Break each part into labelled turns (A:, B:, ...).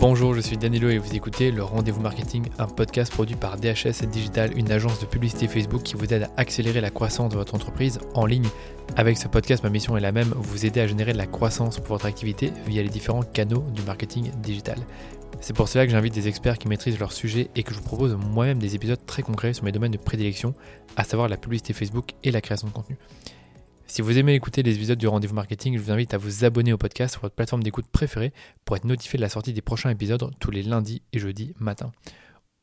A: Bonjour, je suis Danilo et vous écoutez le Rendez-vous Marketing, un podcast produit par DHS Digital, une agence de publicité Facebook qui vous aide à accélérer la croissance de votre entreprise en ligne. Avec ce podcast, ma mission est la même, vous aider à générer de la croissance pour votre activité via les différents canaux du marketing digital. C'est pour cela que j'invite des experts qui maîtrisent leur sujet et que je vous propose moi-même des épisodes très concrets sur mes domaines de prédilection, à savoir la publicité Facebook et la création de contenu. Si vous aimez écouter les épisodes du rendez-vous marketing, je vous invite à vous abonner au podcast sur votre plateforme d'écoute préférée pour être notifié de la sortie des prochains épisodes tous les lundis et jeudis matin.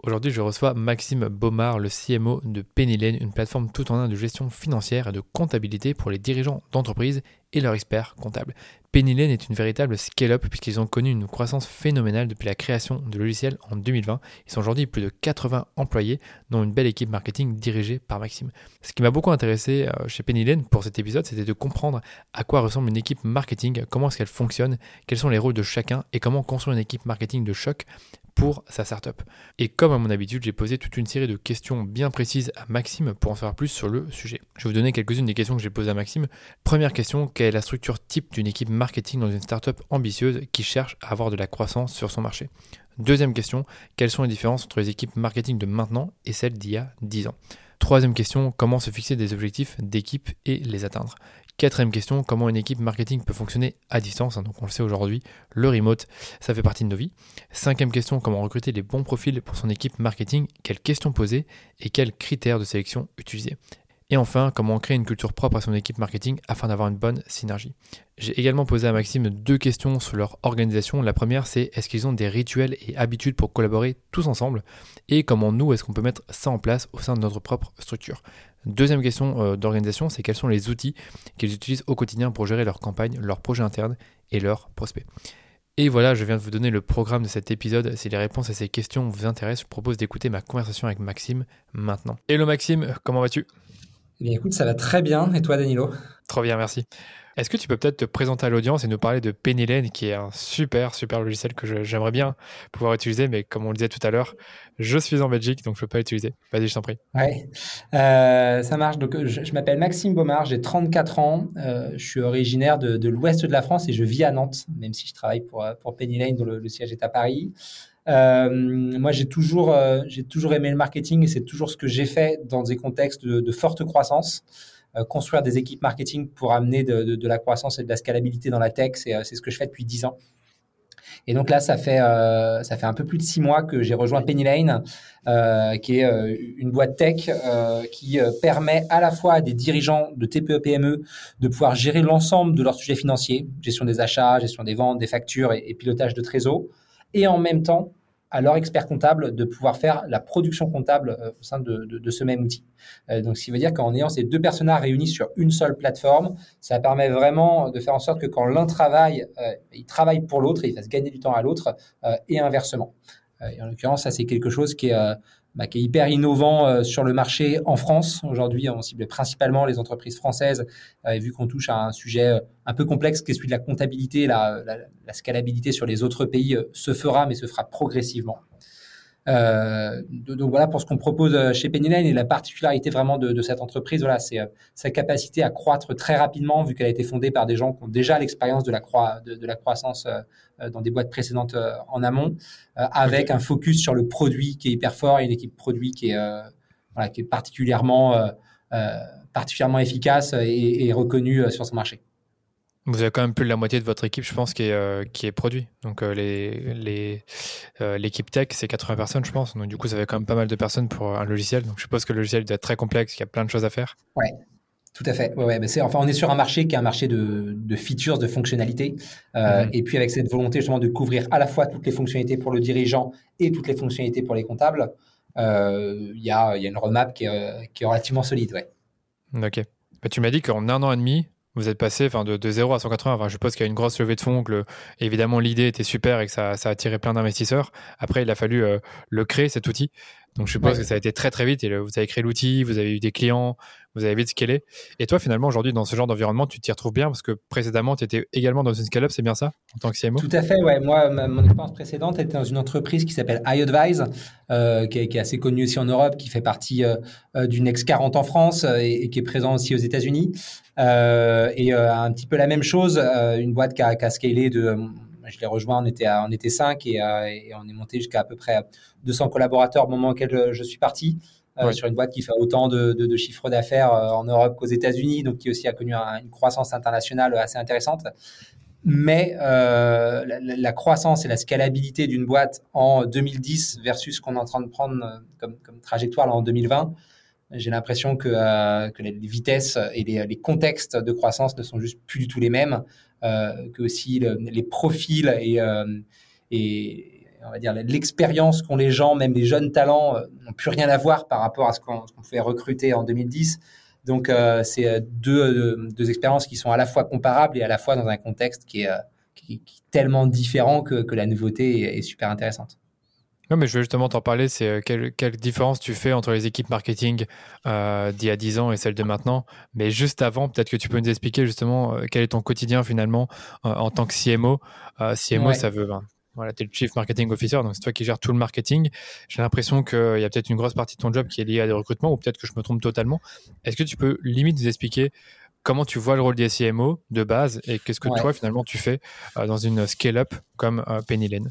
A: Aujourd'hui, je reçois Maxime Baumard, le CMO de Pennylane, une plateforme tout en un de gestion financière et de comptabilité pour les dirigeants d'entreprise et leurs experts comptables. Pennylane est une véritable scale-up puisqu'ils ont connu une croissance phénoménale depuis la création de logiciel en 2020. Ils sont aujourd'hui plus de 80 employés, dont une belle équipe marketing dirigée par Maxime. Ce qui m'a beaucoup intéressé euh, chez Pennylane pour cet épisode, c'était de comprendre à quoi ressemble une équipe marketing, comment est-ce qu'elle fonctionne, quels sont les rôles de chacun et comment construire une équipe marketing de choc pour sa startup. Et comme à mon habitude, j'ai posé toute une série de questions bien précises à Maxime pour en savoir plus sur le sujet. Je vais vous donner quelques-unes des questions que j'ai posées à Maxime. Première question, quelle est la structure type d'une équipe marketing dans une startup ambitieuse qui cherche à avoir de la croissance sur son marché? Deuxième question, quelles sont les différences entre les équipes marketing de maintenant et celles d'il y a 10 ans? Troisième question, comment se fixer des objectifs d'équipe et les atteindre? Quatrième question, comment une équipe marketing peut fonctionner à distance? Donc on le sait aujourd'hui, le remote, ça fait partie de nos vies. Cinquième question, comment recruter les bons profils pour son équipe marketing? Quelles questions poser et quels critères de sélection utiliser? Et enfin, comment créer une culture propre à son équipe marketing afin d'avoir une bonne synergie. J'ai également posé à Maxime deux questions sur leur organisation. La première, c'est est-ce qu'ils ont des rituels et habitudes pour collaborer tous ensemble? Et comment nous, est-ce qu'on peut mettre ça en place au sein de notre propre structure? Deuxième question euh, d'organisation, c'est quels sont les outils qu'ils utilisent au quotidien pour gérer leur campagne, leurs projets internes et leurs prospects? Et voilà, je viens de vous donner le programme de cet épisode. Si les réponses à ces questions vous intéressent, je propose d'écouter ma conversation avec Maxime maintenant. Hello Maxime, comment vas-tu?
B: Eh écoute, ça va très bien. Et toi, Danilo?
A: Trop bien, merci. Est-ce que tu peux peut-être te présenter à l'audience et nous parler de Pennylane, qui est un super, super logiciel que j'aimerais bien pouvoir utiliser, mais comme on le disait tout à l'heure, je suis en Belgique, donc je ne peux pas l'utiliser. Vas-y, je t'en prie.
B: Ouais, euh, ça marche. Donc, je, m'appelle Maxime Baumard, j'ai 34 ans. Euh, je suis originaire de, l'ouest de la France et je vis à Nantes, même si je travaille pour, pour Pennylane, dont le siège est à Paris. Euh, moi, j'ai toujours, euh, j'ai toujours aimé le marketing et c'est toujours ce que j'ai fait dans des contextes de, forte croissance. Euh, construire des équipes marketing pour amener de, la croissance et de la scalabilité dans la tech, c'est, ce que je fais depuis 10 ans. Et donc là, ça fait, ça fait un peu plus de six mois que j'ai rejoint Pennylane, qui est une boîte tech qui permet à la fois à des dirigeants de TPE-PME de pouvoir gérer l'ensemble de leurs sujets financiers, gestion des achats, gestion des ventes, des factures et, et pilotage de trésor, et en même temps à leur expert comptable de pouvoir faire la production comptable euh, au sein de, ce même outil. Euh, donc, ce qui veut dire qu'en ayant ces deux personnages réunis sur une seule plateforme, ça permet vraiment de faire en sorte que quand l'un travaille, euh, il travaille pour l'autre et il fasse gagner du temps à l'autre et inversement. et en l'occurrence, ça, c'est quelque chose qui est bah, qui est hyper innovant euh, sur le marché en France. Aujourd'hui, on cible principalement les entreprises françaises, euh, vu qu'on touche à un sujet euh, un peu complexe qui est celui de la comptabilité, la, la, la scalabilité sur les autres pays se fera, mais se fera progressivement. Euh, donc voilà pour ce qu'on propose euh, chez Pennylane et la particularité vraiment de, de cette entreprise, voilà, c'est euh, sa capacité à croître très rapidement vu qu'elle a été fondée par des gens qui ont déjà l'expérience de la de, de, la croissance dans des boîtes précédentes en amont, avec un focus sur le produit qui est hyper fort et une équipe produit qui est voilà, qui est particulièrement particulièrement efficace et, et reconnue sur son marché.
A: Vous avez quand même plus de la moitié de votre équipe, je pense, qui est, euh, qui est produit. Donc euh, les, les, euh, l'équipe tech, c'est 80 personnes, je pense. Donc du coup, ça fait quand même pas mal de personnes pour un logiciel. Donc je suppose que le logiciel doit être très complexe, qu'il y a plein de choses à faire.
B: Ouais. Tout à fait. Ouais, ouais, c'est, enfin, on est sur un marché qui est un marché de, de features, de fonctionnalités. Mhm. Et puis avec cette volonté justement de couvrir à la fois toutes les fonctionnalités pour le dirigeant et toutes les fonctionnalités pour les comptables, il y, a, y, a, une roadmap qui est, qui est relativement solide. Ouais.
A: Ok. Bah, tu m'as dit qu'en un an et demi, vous êtes passé de, de 0 à 180. Enfin, je suppose qu'il y a une grosse levée de fonds, que évidemment l'idée était super et que ça, ça a attiré plein d'investisseurs. Après, il a fallu euh, le créer, cet outil. Donc je suppose que ça a été très très vite et vous avez créé l'outil, vous avez eu des clients, vous avez vite scalé. Et toi finalement aujourd'hui dans ce genre d'environnement, tu t'y retrouves bien parce que précédemment tu étais également dans une scale-up, c'est bien ça en tant que CMO
B: Tout à fait, ouais. Moi, mon expérience précédente était dans une entreprise qui s'appelle iAdvise, euh, qui, est, assez connue aussi en Europe, qui fait partie euh, du Next 40 en France euh, et, qui est présent aussi aux États-Unis. Euh, et un petit peu la même chose, une boîte qui a, qui a scalé de je l'ai rejoint, on était, on était cinq et, on est monté jusqu'à à peu près 200 collaborateurs au moment auquel je, suis parti. sur une boîte qui fait autant de, de, chiffres d'affaires en Europe qu'aux États-Unis, donc qui aussi a connu une croissance internationale assez intéressante. Mais la, la, croissance et la scalabilité d'une boîte en 2010 versus ce qu'on est en train de prendre comme, comme trajectoire là, en 2020, j'ai l'impression que, euh, que, les vitesses et les, contextes de croissance ne sont juste plus du tout les mêmes, euh, que aussi les profils et, euh, et on va dire l'expérience qu'ont les gens, même les jeunes talents, n'ont plus rien à voir par rapport à ce qu'on pouvait recruter en 2010. Donc, c'est deux, deux, expériences qui sont à la fois comparables et à la fois dans un contexte qui est, tellement différent que la nouveauté est super intéressante.
A: Non, mais je veux justement t'en parler. C'est euh, quelle, quelle, différence tu fais entre les équipes marketing euh, d'il y a 10 ans et celles de maintenant. Mais juste avant, peut-être que tu peux nous expliquer justement euh, quel est ton quotidien finalement en tant que CMO. CMO, ça veut. Ben, voilà, tu es le Chief Marketing Officer, donc c'est toi qui gères tout le marketing. J'ai l'impression qu'il y a peut-être une grosse partie de ton job qui est liée à des recrutements, ou peut-être que je me trompe totalement. Est-ce que tu peux limite nous expliquer comment tu vois le rôle des CMO de base et qu'est-ce que toi finalement tu fais dans une scale-up comme Penny Lane?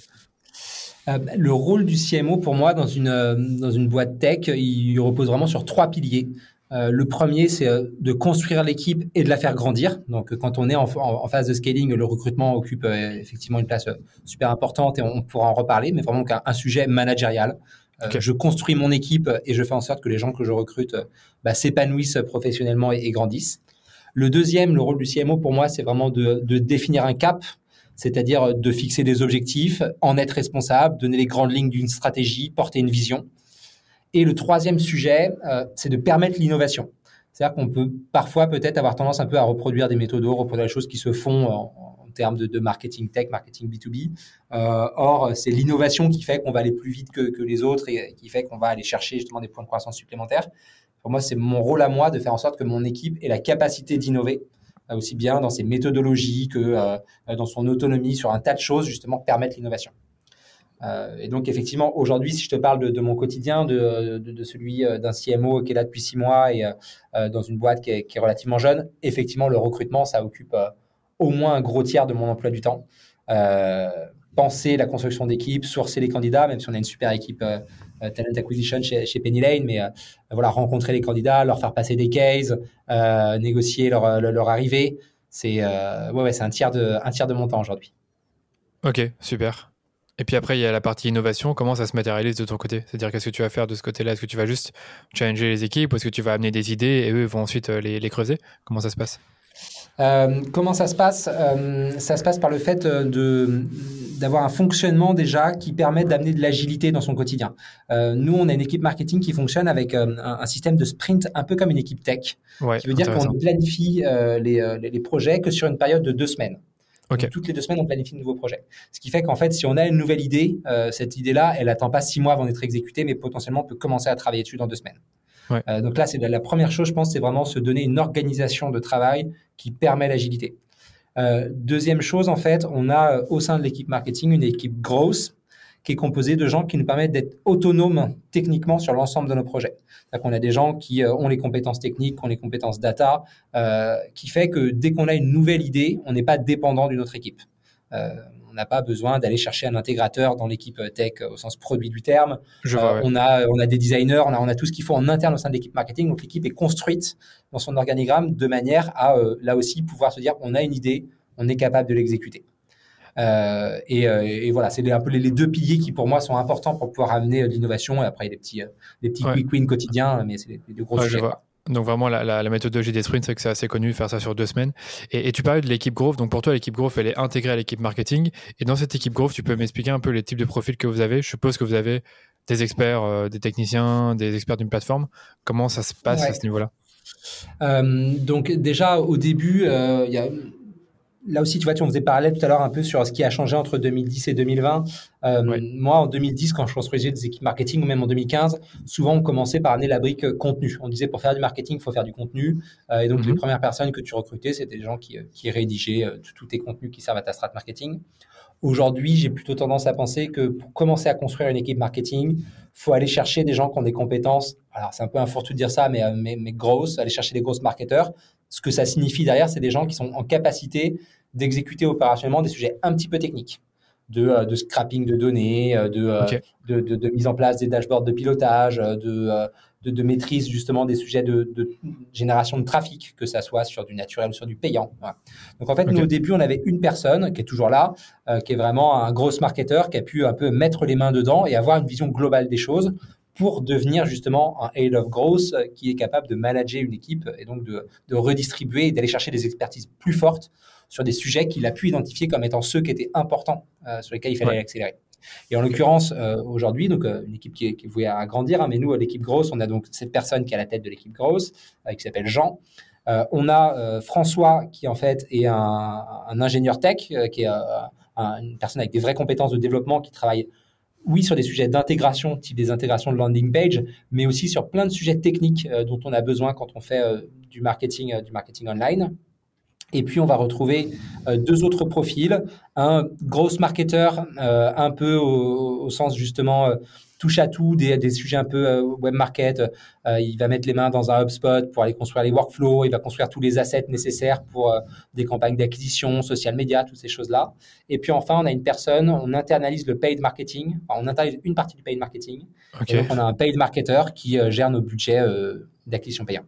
B: Euh, le rôle du CMO pour moi dans une, euh, dans une boîte tech, il repose vraiment sur trois piliers. Euh, le premier, c'est de construire l'équipe et de la faire grandir. Donc, quand on est en, phase de scaling, le recrutement occupe effectivement une place super importante et on pourra en reparler, mais vraiment un, sujet managérial. Je construis mon équipe et je fais en sorte que les gens que je recrute bah, s'épanouissent professionnellement et, grandissent. Le deuxième, le rôle du CMO pour moi, c'est vraiment de, de définir un cap, c'est-à-dire de fixer des objectifs, en être responsable, donner les grandes lignes d'une stratégie, porter une vision. Et le troisième sujet, euh, c'est de permettre l'innovation. C'est-à-dire qu'on peut parfois peut-être avoir tendance un peu à reproduire des méthodes, reproduire des choses qui se font en, termes de, marketing tech, marketing B2B. Euh, or, c'est l'innovation qui fait qu'on va aller plus vite que, que, les autres et qui fait qu'on va aller chercher justement des points de croissance supplémentaires. Pour moi, c'est mon rôle à moi de faire en sorte que mon équipe ait la capacité d'innover aussi bien dans ses méthodologies que euh, dans son autonomie sur un tas de choses, justement, permettre l'innovation. Euh, et donc, effectivement, aujourd'hui, si je te parle de, mon quotidien, de, de, celui euh, d'un CMO qui est là depuis six mois et dans une boîte qui est, relativement jeune, effectivement, le recrutement, ça occupe au moins un gros tiers de mon emploi du temps. penser la construction d'équipe, sourcer les candidats, même si on a une super équipe euh, talent acquisition chez, Penny Lane, mais euh, voilà, rencontrer les candidats, leur faire passer des cases, euh, négocier leur, leur, arrivée. C'est ouais, ouais, un, tiers de, un tiers de mon temps aujourd'hui.
A: Ok, super. Et puis après, il y a la partie innovation. Comment ça se matérialise de ton côté? C'est-à-dire, qu'est-ce que tu vas faire de ce côté-là? Est-ce que tu vas juste challenger les équipes est-ce que tu vas amener des idées et eux vont ensuite les creuser? Comment ça se passe?
B: Euh, comment ça se passe euh, Ça se passe par le fait euh, de d'avoir un fonctionnement déjà qui permet d'amener de l'agilité dans son quotidien. nous, on a une équipe marketing qui fonctionne avec un, système de sprint un peu comme une équipe tech, ouais, qui veut dire qu'on planifie les, les, projets que sur une période de deux semaines. toutes les deux semaines, on planifie de nouveaux projets. Ce qui fait qu'en fait, si on a une nouvelle idée, cette idée-là, elle n'attend pas six mois avant d'être exécutée, mais potentiellement on peut commencer à travailler dessus dans deux semaines. Euh, donc là, c'est la, première chose, je pense, c'est vraiment se donner une organisation de travail qui permet l'agilité. Euh, deuxième chose, en fait, on a euh, au sein de l'équipe marketing une équipe grosse qui est composée de gens qui nous permettent d'être autonomes techniquement sur l'ensemble de nos projets. cest qu'on a des gens qui ont les compétences techniques, qui ont les compétences data, qui fait que dès qu'on a une nouvelle idée, on n'est pas dépendant d'une autre équipe on n'a pas besoin d'aller chercher un intégrateur dans l'équipe tech au sens produit du terme. Euh, on, a, on a des designers, on a, on a tout ce qu'il faut en interne au sein de l'équipe marketing. Donc l'équipe est construite dans son organigramme de manière à euh, là aussi pouvoir se dire on a une idée, on est capable de l'exécuter. Euh, et, voilà, c'est un peu les, deux piliers qui pour moi sont importants pour pouvoir amener l'innovation. Et après, il y a des petits, des petits quick wins quotidiens, mais c'est des, gros sujets.
A: Donc vraiment, la, la, la méthodologie des sprints, c'est que c'est assez connu, faire ça sur deux semaines. Et, tu parlais de l'équipe Growth. Donc pour toi, l'équipe Growth, elle est intégrée à l'équipe marketing. Et dans cette équipe Growth, tu peux m'expliquer un peu les types de profils que vous avez. Je suppose que vous avez des experts, euh, des techniciens, des experts d'une plateforme. Comment ça se passe à ce niveau-là?
B: Euh, Donc déjà, au début, euh, il y a là aussi, tu vois, tu en faisais parallèle tout à l'heure un peu sur ce qui a changé entre 2010 et 2020. Euh, moi, en 2010, quand je construisais des équipes marketing, ou même en 2015, souvent on commençait par amener la brique euh, contenu. On disait pour faire du marketing, il faut faire du contenu. Euh, et donc, les mhm. premières personnes que tu recrutais, c'était des gens qui, qui rédigeaient tous tes contenus qui servent à ta strat marketing. Aujourd'hui, j'ai plutôt tendance à penser que pour commencer à construire une équipe marketing, faut aller chercher des gens qui ont des compétences. Alors, c'est un peu un fourre-tout de dire ça, mais, mais, mais grosses, aller chercher des grosses marketeurs. Ce que ça signifie derrière, c'est des gens qui sont en capacité d'exécuter opérationnellement des sujets un petit peu techniques. De, de scrapping de données, de, de, de, mise en place des dashboards de pilotage, de, maîtrise justement des sujets de, génération de trafic, que ça soit sur du naturel ou sur du payant. Donc en fait, nous au début, on avait une personne qui est toujours là, euh, qui est vraiment un gros marketeur, qui a pu un peu mettre les mains dedans et avoir une vision globale des choses pour devenir justement un head of growth euh, qui est capable de manager une équipe et donc de, redistribuer et d'aller chercher des expertises plus fortes sur des sujets qu'il a pu identifier comme étant ceux qui étaient importants, euh, sur lesquels il fallait accélérer. Et en l'occurrence, euh, aujourd'hui, donc euh, une équipe qui est, qui vouée à grandir, hein, mais nous, l'équipe grosse, on a donc cette personne qui est à la tête de l'équipe grosse, qui s'appelle Jean. on a François qui en fait est un, ingénieur tech, qui est une personne avec des vraies compétences de développement, qui travaille oui, sur des sujets d'intégration, type des intégrations de landing page, mais aussi sur plein de sujets techniques dont on a besoin quand on fait du marketing, du marketing online. Et puis, on va retrouver euh, deux autres profils. Un gros marketeur, euh, un peu au, sens justement euh, touche à tout, des, des sujets un peu web market. il va mettre les mains dans un HubSpot pour aller construire les workflows. Il va construire tous les assets nécessaires pour des campagnes d'acquisition, social media, toutes ces choses-là. Et puis enfin, on a une personne, on internalise le paid marketing. on internalise une partie du paid marketing. Et donc, on a un paid marketer qui gère nos budgets d'acquisition payant.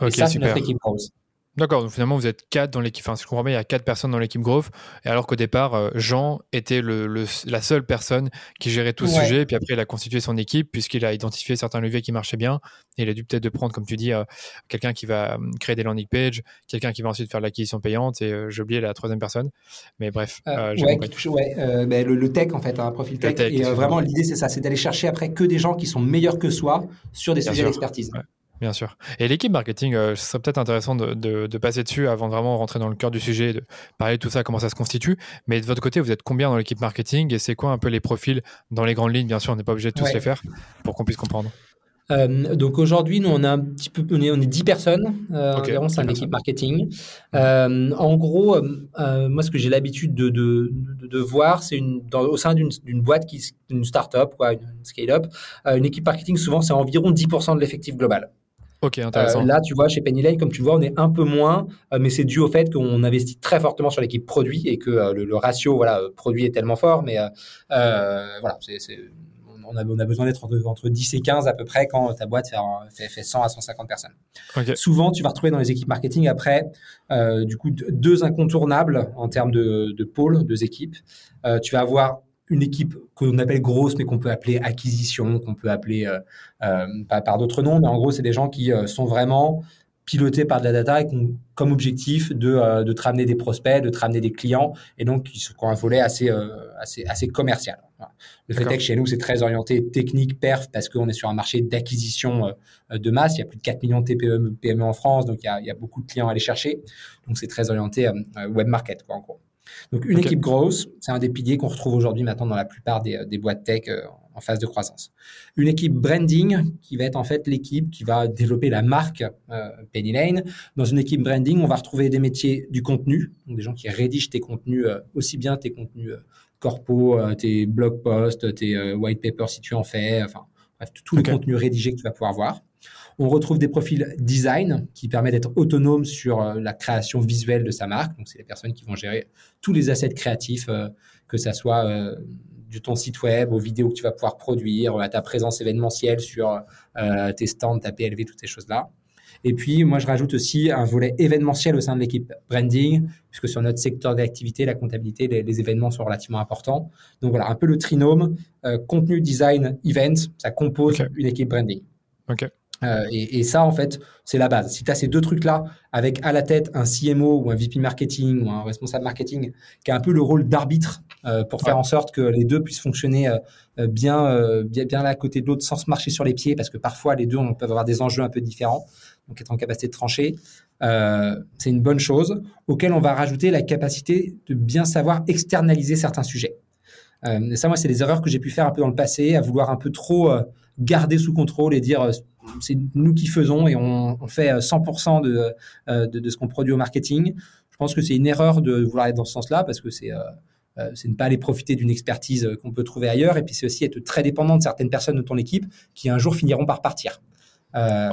A: et ça, c'est notre équipe grosse. D'accord, donc finalement vous êtes quatre dans l'équipe, enfin si je comprends bien, il y a quatre personnes dans l'équipe Growth, et alors qu'au départ, euh, Jean était le, la seule personne qui gérait tout ce sujet, et puis après il a constitué son équipe puisqu'il a identifié certains leviers qui marchaient bien, et il a dû peut-être de prendre, comme tu dis, euh, quelqu'un qui va hum, créer des landing pages, quelqu'un qui va ensuite faire l'acquisition payante, et euh, j'ai oublié la troisième personne, mais bref.
B: ouais, ouais ben, le, tech en fait, un profil tech, et vraiment l'idée c'est ça, c'est d'aller chercher après que des gens qui sont meilleurs que soi sur des sujets d'expertise.
A: Bien sûr. Et l'équipe marketing, euh, ce serait peut-être intéressant de, passer dessus avant de vraiment rentrer dans le cœur du sujet, de parler de tout ça, comment ça se constitue. Mais de votre côté, vous êtes combien dans l'équipe marketing et c'est quoi un peu les profils dans les grandes lignes? Bien sûr, on n'est pas obligé de tous les faire pour qu'on puisse comprendre.
B: Euh, donc aujourd'hui, nous on a un petit peu, on est, on est 10 personnes euh, environ, c'est une équipe marketing. Euh, en gros, moi ce que j'ai l'habitude de, de, de, voir, c'est une, au sein d'une boîte qui, une start-up, quoi, une, une scale-up, une équipe marketing souvent c'est environ 10% de l'effectif global.
A: Ok, intéressant.
B: Euh, là, tu vois, chez Penny Lane, comme tu vois, on est un peu moins, euh, mais c'est dû au fait qu'on investit très fortement sur l'équipe produit et que euh, le, ratio voilà, produit est tellement fort. Mais voilà, on, a, on, a, besoin d'être entre, 10 et 15 à peu près quand ta boîte fait, fait, 100 à 150 personnes. Souvent, tu vas retrouver dans les équipes marketing après, du coup, deux incontournables en termes de, de pôles, deux équipes. tu vas avoir une équipe qu'on appelle grosse, mais qu'on peut appeler acquisition, qu'on peut appeler euh, euh, par, d'autres noms, mais en gros, c'est des gens qui euh, sont vraiment pilotés par de la data et qui ont comme objectif de, de te ramener des prospects, de te ramener des clients, et donc qui ont un volet assez, assez, assez commercial. Le fait est que chez nous, c'est très orienté technique, perf, parce qu'on est sur un marché d'acquisition de masse. Il y a plus de 4 millions de TPE, PME en France, donc il y, a, il y a beaucoup de clients à aller chercher. Donc c'est très orienté web market, quoi, en gros. Donc, une équipe grosse, c'est un des piliers qu'on retrouve aujourd'hui maintenant dans la plupart des, des boîtes tech euh, en phase de croissance. Une équipe branding, qui va être en fait l'équipe qui va développer la marque euh, Penny Lane. Dans une équipe branding, on va retrouver des métiers du contenu, donc des gens qui rédigent tes contenus, euh, aussi bien tes contenus corpo, tes blog posts, tes white papers si tu en fais, enfin, bref, tout le contenu rédigé que tu vas pouvoir voir. On retrouve des profils design qui permettent d'être autonome sur euh, la création visuelle de sa marque. Donc, c'est les personnes qui vont gérer tous les assets créatifs, euh, que ça soit euh, de ton site web aux vidéos que tu vas pouvoir produire, à ta présence événementielle sur tes stands, ta PLV, toutes ces choses-là. Et puis, moi, je rajoute aussi un volet événementiel au sein de l'équipe branding, puisque sur notre secteur d'activité, la comptabilité, les, événements sont relativement importants. Donc voilà, un peu le trinôme, contenu, design, event, ça compose une équipe branding.
A: OK.
B: Euh, et, ça, en fait, c'est la base. Si tu as ces deux trucs-là, avec à la tête un CMO ou un VP marketing ou un responsable marketing qui a un peu le rôle d'arbitre euh, pour faire en sorte que les deux puissent fonctionner euh, bien, bien, bien l'un à côté de l'autre sans se marcher sur les pieds, parce que parfois les deux on peut avoir des enjeux un peu différents, donc être en capacité de trancher, c'est une bonne chose, auquel on va rajouter la capacité de bien savoir externaliser certains sujets. et ça, moi, c'est des erreurs que j'ai pu faire un peu dans le passé, à vouloir un peu trop garder sous contrôle et dire c'est nous qui faisons et on, fait 100% euh, euh, de, de, ce qu'on produit au marketing. Je pense que c'est une erreur de vouloir être dans ce sens-là parce que c'est euh, c'est ne pas aller profiter d'une expertise qu'on peut trouver ailleurs et puis c'est aussi être très dépendant de certaines personnes de ton équipe qui un jour finiront par partir. Euh,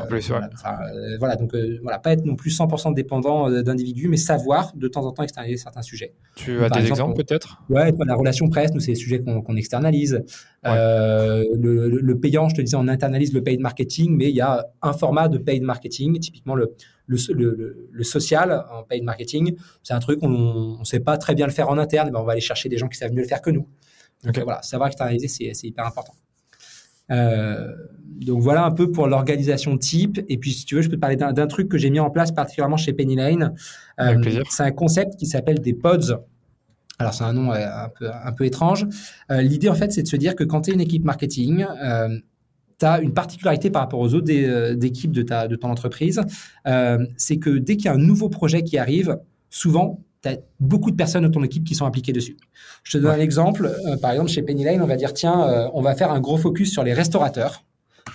B: voilà, donc voilà, pas être non plus 100% dépendant d'individus, mais savoir de temps en temps externaliser certains sujets.
A: Tu as des exemples peut-être?
B: Ouais, la relation presse, nous c'est des sujets qu'on externalise. Le, payant, je te disais, on internalise le paid marketing, mais il y a un format de paid marketing, typiquement le, le, social en paid marketing, c'est un truc on ne sait pas très bien le faire en interne, mais on va aller chercher des gens qui savent mieux le faire que nous. Donc voilà, savoir externaliser, c'est hyper important. Euh, donc voilà un peu pour l'organisation type. Et puis si tu veux, je peux te parler d'un truc que j'ai mis en place particulièrement chez Penny Lane. Euh, c'est un concept qui s'appelle des pods. Alors c'est un nom euh, un peu, un peu étrange. L'idée en fait, c'est de se dire que quand tu es une équipe marketing, tu as une particularité par rapport aux autres équipes de, ta, de ton entreprise. c'est que dès qu'il y a un nouveau projet qui arrive, souvent tu as beaucoup de personnes de ton équipe qui sont impliquées dessus. Je te donne un exemple. Euh, par exemple, chez Penny Lane, on va dire, tiens, euh, on va faire un gros focus sur les restaurateurs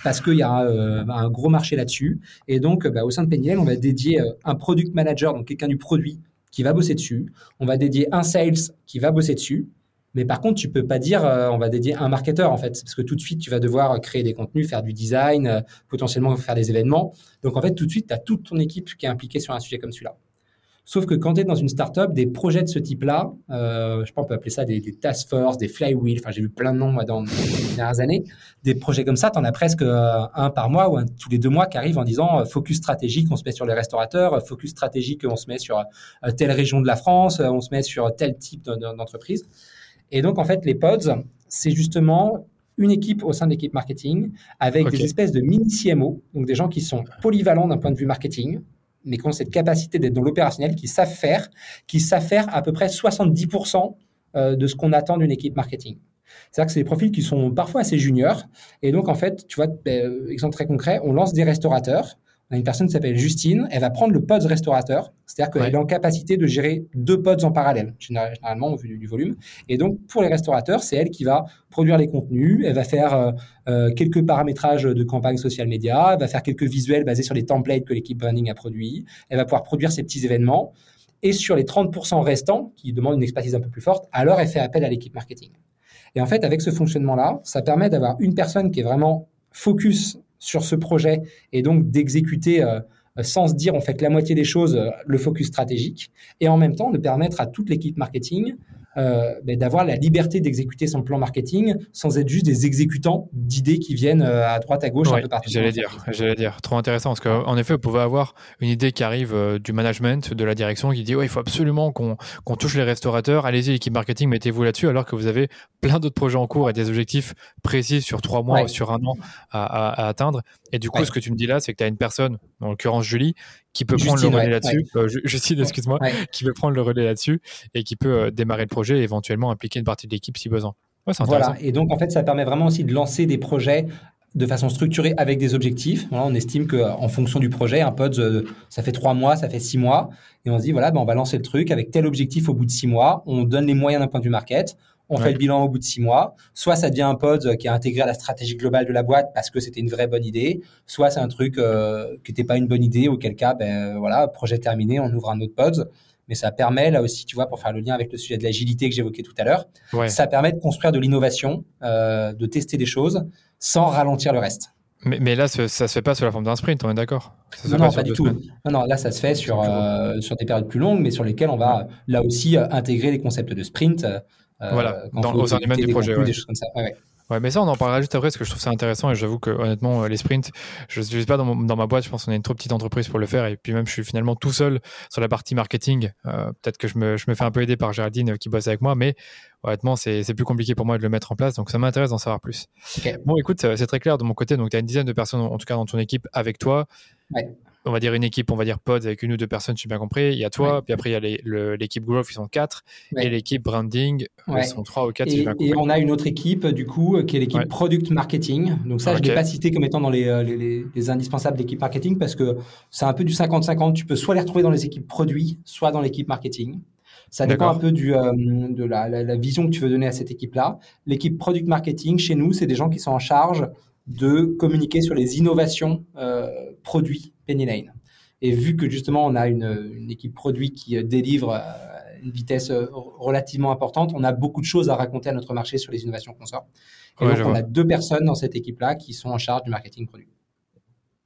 B: parce qu'il y a euh, un gros marché là-dessus. Et donc, bah, au sein de Penny Lane, on va dédier un product manager, donc quelqu'un du produit, qui va bosser dessus. On va dédier un sales qui va bosser dessus. Mais par contre, tu peux pas dire on va dédier un marketeur en fait, parce que tout de suite, tu vas devoir créer des contenus, faire du design, potentiellement faire des événements. Donc en fait, tout de suite, tu as toute ton équipe qui est impliquée sur un sujet comme celui-là. Sauf que quand tu es dans une startup, des projets de ce type-là, euh, je pense qu'on peut appeler ça des, task force, des flywheels, enfin j'ai vu plein de noms moi, dans les dernières années, des projets comme ça, tu en as presque euh, un par mois ou un, tous les deux mois qui arrivent en disant euh, focus stratégique, on se met sur les restaurateurs, focus stratégique, on se met sur telle région de la France, on se met sur tel type d'entreprise. Et donc en fait, les pods, c'est justement une équipe au sein de l'équipe marketing avec des espèces de mini CMO, donc des gens qui sont polyvalents d'un point de vue marketing, mais qui ont cette capacité d'être dans l'opérationnel, qui savent faire, qui savent faire à peu près 70% euh, de ce qu'on attend d'une équipe marketing. C'est-à-dire que c'est des profils qui sont parfois assez juniors. Et donc, en fait, tu vois, ben, exemple très concret, on lance des restaurateurs une personne qui s'appelle Justine, elle va prendre le pod restaurateur, c'est-à-dire qu'elle est en capacité de gérer deux pods en parallèle, généralement au vu du, volume. Et donc, pour les restaurateurs, c'est elle qui va produire les contenus, elle va faire euh, euh, quelques paramétrages de campagne social média, elle va faire quelques visuels basés sur les templates que l'équipe branding a produits, elle va pouvoir produire ses petits événements. Et sur les 30% restants, qui demandent une expertise un peu plus forte, alors elle fait appel à l'équipe marketing. Et en fait, avec ce fonctionnement-là, ça permet d'avoir une personne qui est vraiment focus sur ce projet et donc d'exécuter euh, sans se dire on fait la moitié des choses, euh, le focus stratégique, et en même temps de permettre à toute l'équipe marketing euh, ben, d'avoir la liberté d'exécuter son plan marketing sans être juste des exécutants d'idées qui viennent euh, à droite à gauche un peu partout.
A: J'allais dire, j'allais dire, trop intéressant parce qu'en effet, vous pouvez avoir une idée qui arrive euh, du management, de la direction, qui dit ouais, il faut absolument qu'on touche les restaurateurs. Allez-y, l'équipe marketing, mettez-vous là-dessus, alors que vous avez plein d'autres projets en cours et des objectifs précis sur trois mois ou sur un an à, atteindre. Et du coup, ce que tu me dis là, c'est que tu as une personne, en l'occurrence Julie, qui peut prendre le relais là-dessus. Euh, Justine, excuse-moi, qui peut prendre le relais là-dessus et qui peut euh, démarrer le projet et éventuellement impliquer une partie de l'équipe si besoin.
B: voilà. Et donc, en fait, ça permet vraiment aussi de lancer des projets de façon structurée avec des objectifs. on estime qu'en fonction du projet, un pod, euh, ça fait trois mois, ça fait six mois. Et on se dit, voilà, ben, on va lancer le truc avec tel objectif au bout de six mois. On donne les moyens d'un point de vue market on fait le bilan au bout de six mois. Soit ça devient un pod qui est intégré à la stratégie globale de la boîte parce que c'était une vraie bonne idée. Soit c'est un truc euh, qui n'était pas une bonne idée, auquel cas, ben voilà, projet terminé, on ouvre un autre pod. Mais ça permet là aussi, tu vois, pour faire le lien avec le sujet de l'agilité que j'évoquais tout à l'heure, ça permet de construire de l'innovation, euh, de tester des choses sans ralentir le reste.
A: Mais, là, ça se fait pas sous la forme d'un sprint, on est d'accord?
B: Non, non pas du tout. Non, non, là, ça se fait sur, euh, sur des périodes plus longues, mais sur lesquelles on va là aussi intégrer les concepts de sprint.
A: Euh, voilà, dans, au sein du projet. Des choses comme ça. Ouais, mais ça, on en parlera juste après parce que je trouve ça intéressant et j'avoue que honnêtement, euh, les sprints, je ne sais pas dans, dans, ma boîte, je pense qu'on est une trop petite entreprise pour le faire et puis même je suis finalement tout seul sur la partie marketing. Euh, peut-être que je me, je me, fais un peu aider par Géraldine qui bosse avec moi, mais honnêtement, c'est plus compliqué pour moi de le mettre en place donc ça m'intéresse d'en savoir plus. Bon, écoute, c'est très clair de mon côté. Donc, tu as une dizaine de personnes en tout cas dans ton équipe avec toi. Ouais on va dire une équipe, on va dire pods avec une ou deux personnes, j'ai bien compris. Il y a toi, puis après il y a l'équipe growth, ils sont quatre, et l'équipe branding, ils sont trois ou quatre.
B: Et, et, on a une autre équipe du coup qui est l'équipe product marketing. Donc ça, je ne l'ai pas cité comme étant dans les, euh, les, les, indispensables d'équipe marketing parce que c'est un peu du 50-50. Tu peux soit les retrouver dans les équipes produits, soit dans l'équipe marketing. Ça dépend un peu du, euh, de la, la, vision que tu veux donner à cette équipe-là. L'équipe product marketing, chez nous, c'est des gens qui sont en charge de communiquer sur les innovations euh, produits Penny Lane. Et vu que justement on a une, équipe produit qui euh, délivre à euh, une vitesse relativement importante, on a beaucoup de choses à raconter à notre marché sur les innovations qu'on sort. Et donc on a deux personnes dans cette équipe-là qui sont en charge du marketing produit.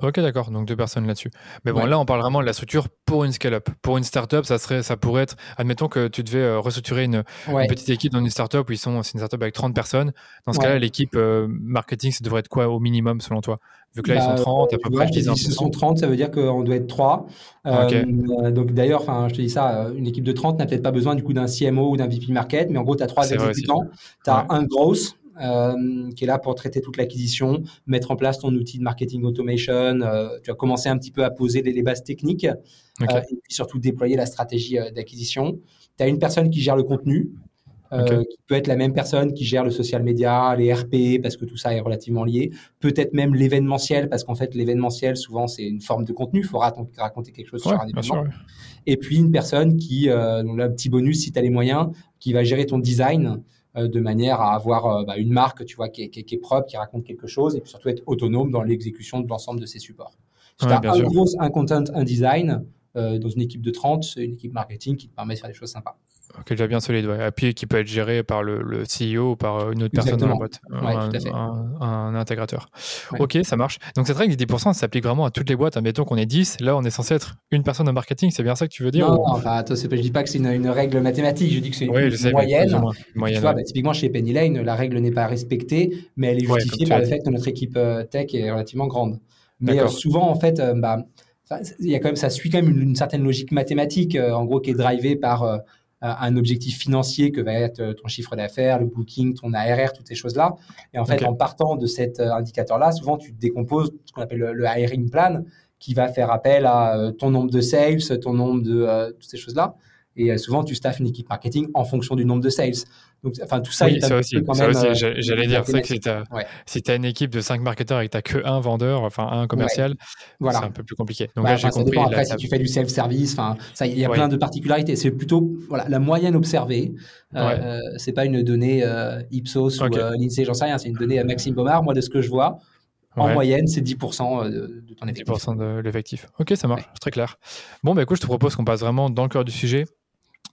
A: Ok, d'accord. Donc deux personnes là-dessus. Mais bon, là, on parle vraiment de la structure pour une scale-up. Pour une startup, ça serait, ça pourrait être, admettons que tu devais euh, restructurer une, petite équipe dans une startup où ils sont, c'est une startup avec 30 personnes. Dans ce cas-là, l'équipe euh, marketing, ça devrait être quoi au minimum selon toi? Vu que là, ils sont 30, bah, à peu près.
B: si ils sont 30, ça veut dire qu'on doit être 3. Euh, donc d'ailleurs, je te dis ça, une équipe de 30 n'a peut-être pas besoin du coup d'un CMO ou d'un VP Market, mais en gros, tu as trois exécutants. Tu as un gros euh, qui est là pour traiter toute l'acquisition, mettre en place ton outil de marketing automation. Euh, tu vas commencer un petit peu à poser les, bases techniques euh, et puis surtout déployer la stratégie d'acquisition. Tu as une personne qui gère le contenu, qui peut être la même personne qui gère le social media, les RP, parce que tout ça est relativement lié. Peut-être même l'événementiel, parce qu'en fait, l'événementiel, souvent, c'est une forme de contenu. Il faut raconter quelque chose sur un événement. Et puis, une personne qui, donc là, petit bonus, si tu as les moyens, qui va gérer ton design. Euh, de manière à avoir euh, bah, une marque, tu vois, qui est, propre, qui raconte quelque chose, et puis surtout être autonome dans l'exécution de l'ensemble de ces supports. Si tu as un gros, un content, un design, euh, dans une équipe de 30, c'est une équipe marketing qui te permet de faire des choses sympas.
A: Ok, déjà bien solide, ouais. Et puis qui peut être géré par le, CEO ou par une autre personne dans la boîte, un, intégrateur. Ok, ça marche. Donc cette règle des 10%, ça s'applique vraiment à toutes les boîtes. Admettons qu'on est 10, là on est censé être une personne en marketing, c'est bien ça que tu veux dire
B: Non, enfin, attends, je dis pas que c'est une, règle mathématique, je dis que c'est une, moyenne. tu vois, bah, typiquement chez Penny Lane, la règle n'est pas respectée, mais elle est justifiée par le fait que notre équipe euh, tech est relativement grande. Mais euh, souvent, en fait, euh, bah, il y a quand même, ça suit quand même une, certaine logique mathématique, euh, en gros, qui est drivée par euh, un objectif financier que va être euh, ton chiffre d'affaires, le booking, ton ARR, toutes ces choses-là. Et en fait, en partant de cet indicateur-là, souvent, tu décomposes ce qu'on appelle le, hiring plan, qui va faire appel à ton nombre de sales, ton nombre de toutes ces choses-là. Et souvent, tu staffes une équipe marketing en fonction du nombre de sales. Donc, enfin, tout ça,
A: oui, ça aussi. Quand même, euh, J'allais dire ça que si tu as, une équipe de 5 marketeurs et que tu n'as que un vendeur, enfin un commercial, voilà. c'est un peu plus compliqué.
B: Donc là, j'ai compris. Dépend, après, si tu fais du self-service, il y a plein de particularités. C'est plutôt voilà, la moyenne observée. Euh, euh c'est pas une donnée euh, Ipsos ou l'INSEE, j'en sais rien. C'est une donnée à Maxime Baumard. Moi, de ce que je vois, en moyenne, c'est 10% de, ton effectif. 10%
A: de l'effectif. Ok, ça marche, très clair. Bon, bah, écoute, je te propose qu'on passe vraiment dans le cœur du sujet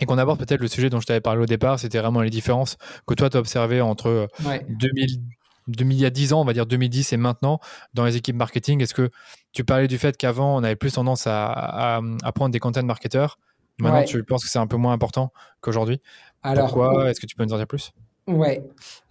A: et qu'on aborde peut-être le sujet dont je t'avais parlé au départ, c'était vraiment les différences que toi tu as observées entre 2000, euh, il y a 10 ans, on va dire 2010 et maintenant, dans les équipes marketing. Est-ce que tu parlais du fait qu'avant, on avait plus tendance à, prendre des content marketeurs? Maintenant, tu penses que c'est un peu moins important qu'aujourd'hui? Pourquoi? Est-ce que tu peux nous en dire plus?
B: Ouais.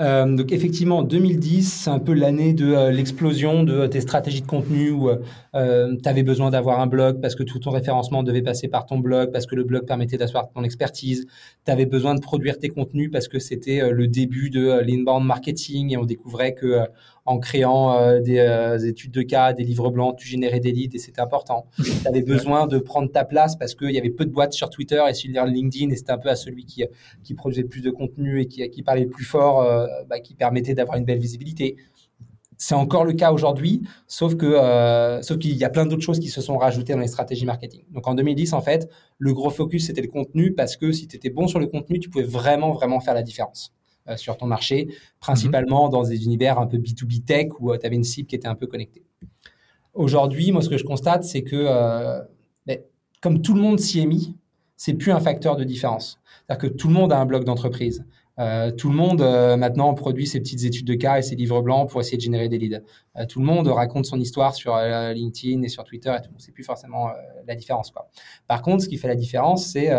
B: Euh, donc effectivement, 2010, c'est un peu l'année de euh, l'explosion de tes stratégies de contenu où euh, tu avais besoin d'avoir un blog parce que tout ton référencement devait passer par ton blog, parce que le blog permettait d'asseoir ton expertise. Tu avais besoin de produire tes contenus parce que c'était le début de l'inbound marketing et on découvrait que en créant euh, euh, des, études de cas, des livres blancs, tu générais des leads et c'était important. Tu avais besoin de prendre ta place parce qu'il y avait peu de boîtes sur Twitter et sur LinkedIn et c'était un peu à celui qui, qui produisait le plus de contenu et qui, qui parlait le plus fort, euh, bah, qui permettait d'avoir une belle visibilité. C'est encore le cas aujourd'hui, sauf que sauf qu'il y a plein d'autres choses qui se sont rajoutées dans les stratégies marketing. Donc en 2010, en fait, le gros focus c'était le contenu parce que si tu étais bon sur le contenu, tu pouvais vraiment vraiment faire la différence. Euh, sur ton marché, principalement dans des univers un peu B2B tech où euh, tu avais une cible qui était un peu connectée. Aujourd'hui, moi, ce que je constate, c'est que euh, ben, comme tout le monde s'y est mis, c'est plus un facteur de différence. C'est-à-dire que tout le monde a un blog d'entreprise. tout le monde maintenant produit ses petites études de cas et ses livres blancs pour essayer de générer des leads. tout le monde raconte son histoire sur LinkedIn et sur Twitter et tout. C'est plus forcément la différence. Quoi. Par contre, ce qui fait la différence, c'est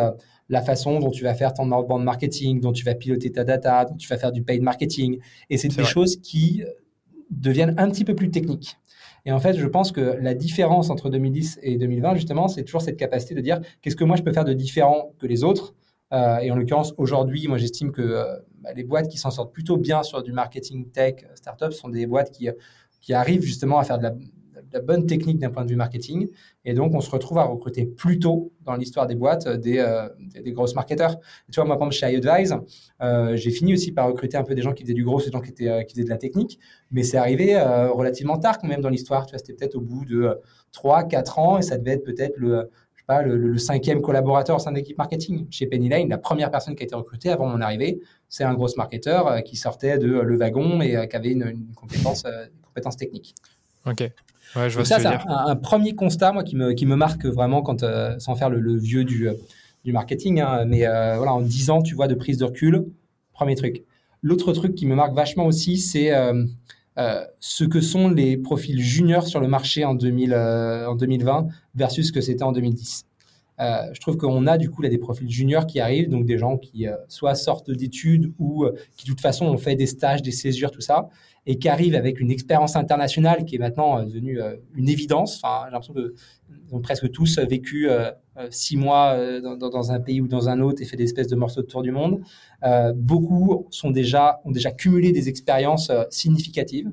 B: la façon dont tu vas faire ton outbound marketing, dont tu vas piloter ta data, dont tu vas faire du paid marketing. Et c'est des choses qui euh, deviennent un petit peu plus techniques. Et en fait, je pense que la différence entre 2010 et 2020, justement, c'est toujours cette capacité de dire qu'est-ce que moi je peux faire de différent que les autres? Euh, et en l'occurrence, aujourd'hui, moi j'estime que euh, bah, les boîtes qui s'en sortent plutôt bien sur du marketing tech startup sont des boîtes qui, qui arrivent justement à faire de la, la bonne technique d'un point de vue marketing. Et donc, on se retrouve à recruter plus tôt dans l'histoire des boîtes euh, des, euh, des, grosses marketeurs. tu vois, moi, par exemple, chez iAdvise, euh, j'ai fini aussi par recruter un peu des gens qui faisaient du gros des gens qui, étaient, qui faisaient de la technique. Mais c'est arrivé relativement tard quand même dans l'histoire. Tu vois, c'était peut-être au bout de 3, 4 ans et ça devait être peut-être le, pas, le, cinquième collaborateur au sein de l'équipe marketing. Chez Penny Lane, la première personne qui a été recrutée avant mon arrivée, c'est un gros marketeur qui sortait de le wagon et qui avait une compétence, une compétence technique.
A: Ok. Ouais, je vois
B: ça, c'est un, premier constat, moi, qui me, qui me marque vraiment quand, euh, sans faire le, vieux du, euh, du marketing, hein, mais euh, voilà, en 10 ans, tu vois, de prise de recul, premier truc. L'autre truc qui me marque vachement aussi, c'est ce que sont les profils juniors sur le marché en, 2000, en 2020 versus ce que c'était en 2010. Euh, je trouve qu'on a du coup là des profils juniors qui arrivent, donc des gens qui euh, soit sortent d'études ou euh, qui de toute façon ont fait des stages, des césures, tout ça, et qui arrivent avec une expérience internationale qui est maintenant devenue une évidence. Enfin, j'ai l'impression qu'ils ont presque tous vécu six mois dans, un pays ou dans un autre et fait des espèces de morceaux de tour du monde. beaucoup sont déjà, ont déjà cumulé des expériences significatives.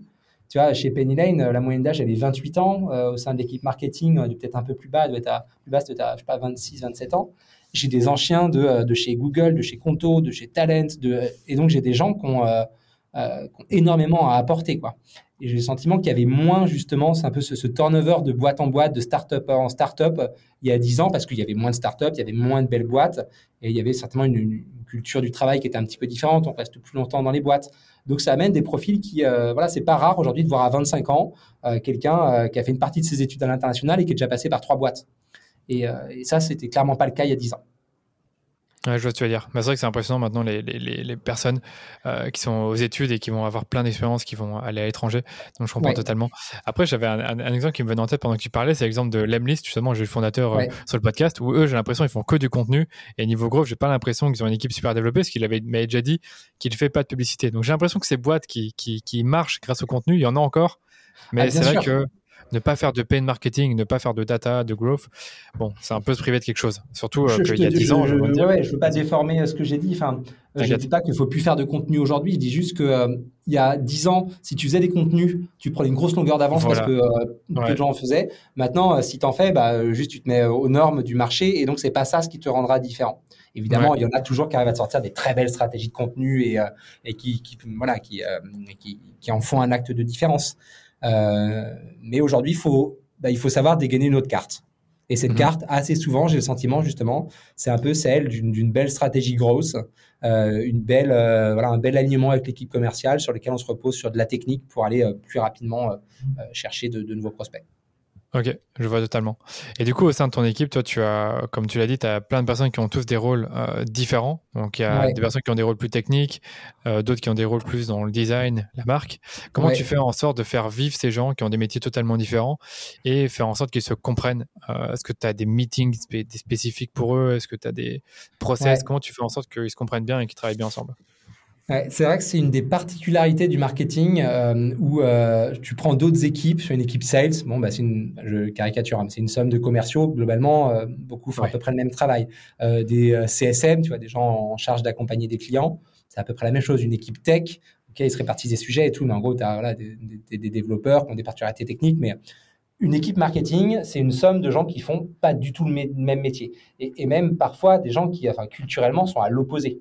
B: Tu vois, chez Penny Lane, la moyenne d'âge, elle est 28 ans. Euh, au sein de l'équipe marketing, elle peut-être un peu plus bas, elle doit être à, plus basse, pas, 26, 27 ans. J'ai des anciens de, euh, de, chez Google, de chez Conto, de chez Talent, et donc j'ai des gens qui ont, euh, qui ont, énormément à apporter, quoi. Et j'ai le sentiment qu'il y avait moins, justement, c'est un peu ce, ce, turnover de boîte en boîte, de start-up en start-up, il y a 10 ans, parce qu'il y avait moins de start-up, il y avait moins de belles boîtes, et il y avait certainement une, culture du travail qui était un petit peu différente, on reste plus longtemps dans les boîtes. Donc ça amène des profils qui, euh, voilà, c'est pas rare aujourd'hui de voir à 25 ans euh, quelqu'un euh, qui a fait une partie de ses études à l'international et qui est déjà passé par trois boîtes. Et, et ça, c'était clairement pas le cas il y a 10 ans.
A: Ouais, je vois ce que tu veux dire. Bah, c'est vrai que c'est impressionnant maintenant les, les, les personnes euh, qui sont aux études et qui vont avoir plein d'expériences, qui vont aller à l'étranger. Donc je comprends totalement. Après, j'avais un, un, exemple qui me venait en tête pendant que tu parlais, c'est l'exemple de Lemlist, justement, j'ai le fondateur euh, sur le podcast, où eux, j'ai l'impression qu'ils font que du contenu. Et niveau growth, j'ai pas l'impression qu'ils ont une équipe super développée, parce qu'il avait m'avait déjà dit qu'il ne fait pas de publicité. Donc j'ai l'impression que ces boîtes qui, qui, qui marchent grâce au contenu, il y en a encore. Mais ah, c'est vrai que ne pas faire de paid marketing, ne pas faire de data, de growth, bon, c'est un peu se priver de quelque chose. Surtout euh, qu'il y a 10 ans.
B: Je ne veux pas déformer euh, ce que j'ai dit. Enfin, euh, je ne dis pas qu'il ne faut plus faire de contenu aujourd'hui. Je dis juste que il y a 10 ans, si tu faisais des contenus, tu prenais une grosse longueur d'avance parce que peu de gens en faisaient. Maintenant, si tu en fais, bah, juste tu te mets aux normes du marché et donc c'est pas ça ce qui te rendra différent. Évidemment, il y en a toujours qui arrivent à sortir des très belles stratégies de contenu et, et qui, qui, voilà, qui, qui, qui, en font un acte de différence. Euh, mais aujourd'hui, il faut, bah, il faut savoir dégainer une autre carte. Et cette mhm. carte, assez souvent, j'ai le sentiment justement, c'est un peu celle d'une belle stratégie grosse, euh, une belle, euh, voilà, un bel alignement avec l'équipe commerciale sur lequel on se repose sur de la technique pour aller plus rapidement chercher de, nouveaux prospects.
A: Ok, je vois totalement. Et du coup, au sein de ton équipe, toi, tu as, comme tu l'as dit, tu as plein de personnes qui ont tous des rôles euh, différents. Donc, il y a des personnes qui ont des rôles plus techniques, euh, d'autres qui ont des rôles plus dans le design, la marque. Comment tu fais en sorte de faire vivre ces gens qui ont des métiers totalement différents et faire en sorte qu'ils se comprennent? Euh, Est-ce que tu as des meetings spécifiques pour eux? Est-ce que tu as des process? Comment tu fais en sorte qu'ils se comprennent bien et qu'ils travaillent bien ensemble?
B: C'est vrai que c'est une des particularités du marketing euh, où euh, tu prends d'autres équipes, sur une équipe sales, bon, bah, c'est une, je caricature, hein, c'est une somme de commerciaux, globalement, euh, beaucoup font à peu près le même travail. des CSM, tu vois, des gens en charge d'accompagner des clients, c'est à peu près la même chose. Une équipe tech, ok, ils se répartissent des sujets et tout, mais en gros, tu as voilà, des, des, développeurs qui ont des particularités techniques, mais une équipe marketing, c'est une somme de gens qui font pas du tout le, même métier. Et, et, même parfois des gens qui, enfin, culturellement, sont à l'opposé.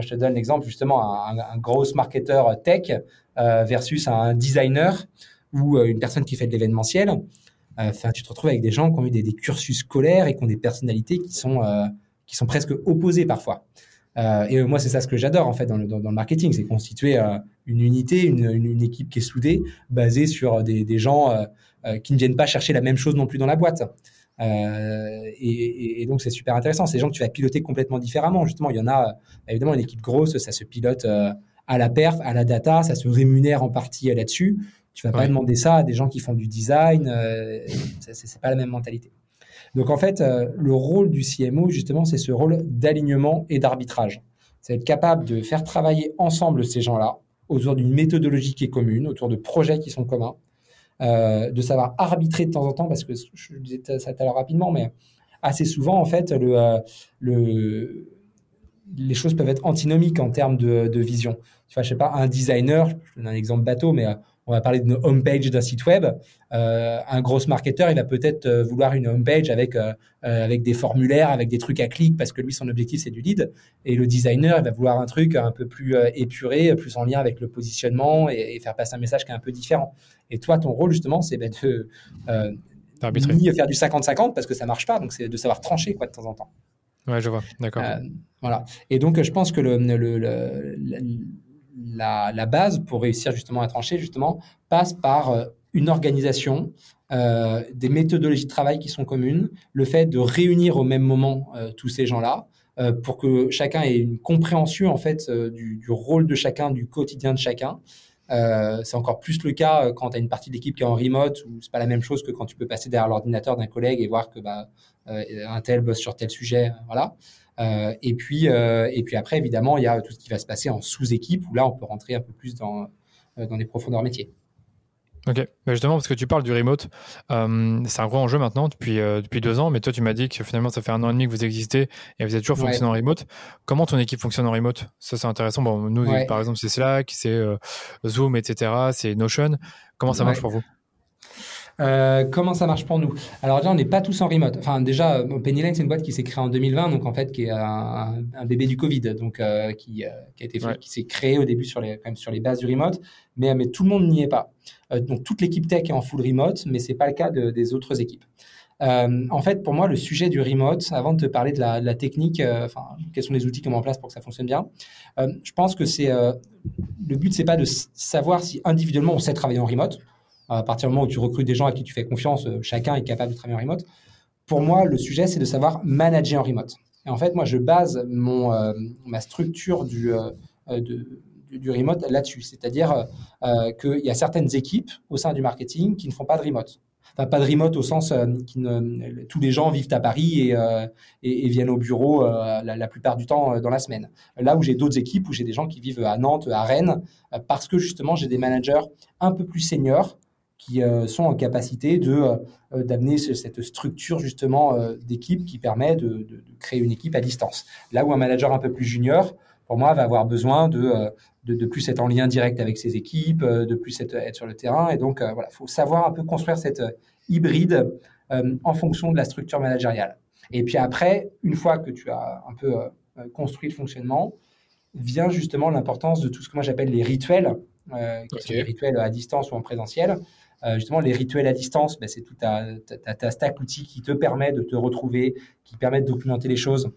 B: Je te donne l'exemple justement un, gros marketeur tech euh, versus un designer ou euh, une personne qui fait de l'événementiel. Euh, enfin, tu te retrouves avec des gens qui ont eu des, cursus scolaires et qui ont des personnalités qui sont qui sont presque opposées parfois. et moi, c'est ça ce que j'adore en fait dans le, dans, le marketing, c'est constituer une unité, une, une, équipe qui est soudée, basée sur des, des gens qui ne viennent pas chercher la même chose non plus dans la boîte. Euh, et, et, donc, c'est super intéressant. Des gens que tu vas piloter complètement différemment. Justement, il y en a, évidemment, une équipe grosse, ça se pilote euh, à la perf, à la data, ça se rémunère en partie là-dessus. Tu vas pas demander ça à des gens qui font du design. Euh, c'est pas la même mentalité. Donc, en fait, euh, le rôle du CMO, justement, c'est ce rôle d'alignement et d'arbitrage. C'est être capable de faire travailler ensemble ces gens-là autour d'une méthodologie qui est commune, autour de projets qui sont communs, euh, de savoir arbitrer de temps en temps, parce que je disais ça tout à l'heure rapidement, mais assez souvent, en fait, euh, le, les choses peuvent être antinomiques en termes de, de vision. Tu vois, je sais pas, un designer, je donne un exemple bateau, mais euh, on va parler de nos homepage d'un site web. Euh, un gros marketeur, il va peut-être euh, vouloir une homepage avec euh, avec des formulaires, avec des trucs à clic, parce que lui, son objectif, c'est du lead. Et le designer, il va vouloir un truc un peu plus épuré, plus en lien avec le positionnement et, faire passer un message qui est un peu différent. Et toi, ton rôle, justement, c'est ben, de ni faire du 50-50 parce que ça marche pas, donc c'est de savoir trancher quoi de temps en temps.
A: Ouais, je vois, d'accord.
B: voilà. Et donc, je pense que le, le, le la, base pour réussir justement à trancher, justement, passe par euh, une organisation, euh, des méthodologies de travail qui sont communes, le fait de réunir au même moment euh, tous ces gens-là, pour que chacun ait une compréhension en fait du, rôle de chacun, du quotidien de chacun, c'est encore plus le cas quand tu as une partie de l'équipe qui est en remote, où c'est pas la même chose que quand tu peux passer derrière l'ordinateur d'un collègue et voir que bah, un tel bosse sur tel sujet. Voilà. Et, puis, et puis après, évidemment, il y a tout ce qui va se passer en sous-équipe, où là, on peut rentrer un peu plus dans, dans les profondeurs métiers.
A: Ok, mais justement, parce que tu parles du remote, euh, c'est un gros enjeu maintenant depuis, euh, depuis deux ans, mais toi tu m'as dit que finalement ça fait un an et demi que vous existez et vous êtes toujours fonctionné en remote. Comment ton équipe fonctionne en remote? Ça c'est intéressant. Bon, nous par exemple c'est Slack, c'est euh, Zoom, etc., c'est Notion. Comment ça marche pour vous?
B: Euh, comment ça marche pour nous? Alors déjà, on n'est pas tous en remote. Enfin, déjà, Pennyline, c'est une boîte qui s'est créée en 2020, donc en fait, qui est un, bébé du Covid, donc euh, qui, euh, qui, a été qui s'est créé au début sur les, quand même sur les bases du remote, mais, mais tout le monde n'y est pas. donc toute l'équipe tech est en full remote, mais c'est pas le cas de, des autres équipes. en fait, pour moi, le sujet du remote, avant de te parler de la, technique, enfin, quels sont les outils qu'on met en place pour que ça fonctionne bien, je pense que c'est le but, c'est pas de savoir si individuellement on sait travailler en remote à partir du moment où tu recrutes des gens à qui tu fais confiance, euh, chacun est capable de travailler en remote. Pour moi, le sujet, c'est de savoir manager en remote. Et en fait, moi, je base mon, euh, ma structure du, euh, du remote là-dessus. C'est-à-dire qu'il y a certaines équipes au sein du marketing qui ne font pas de remote. Enfin, pas de remote au sens que tous les gens vivent à Paris et, viennent au bureau la, plupart du temps dans la semaine. Là où j'ai d'autres équipes, où j'ai des gens qui vivent à Nantes, à Rennes, parce que justement j'ai des managers un peu plus seniors qui euh, sont en capacité de euh, euh, d'amener cette structure justement d'équipe qui permet de, créer une équipe à distance. Là où un manager un peu plus junior, pour moi, va avoir besoin de, de, plus être en lien direct avec ses équipes, de plus être, être sur le terrain. Et donc, voilà, il faut savoir un peu construire cette hybride en fonction de la structure managériale. Et puis après, une fois que tu as un peu construit le fonctionnement, vient justement l'importance de tout ce que moi j'appelle les rituels, qui sont des rituels à distance ou en présentiel, euh, justement, les rituels à distance, ben, c'est tout ta, ta, stack outil qui te permet de te retrouver, qui permet de documenter les choses.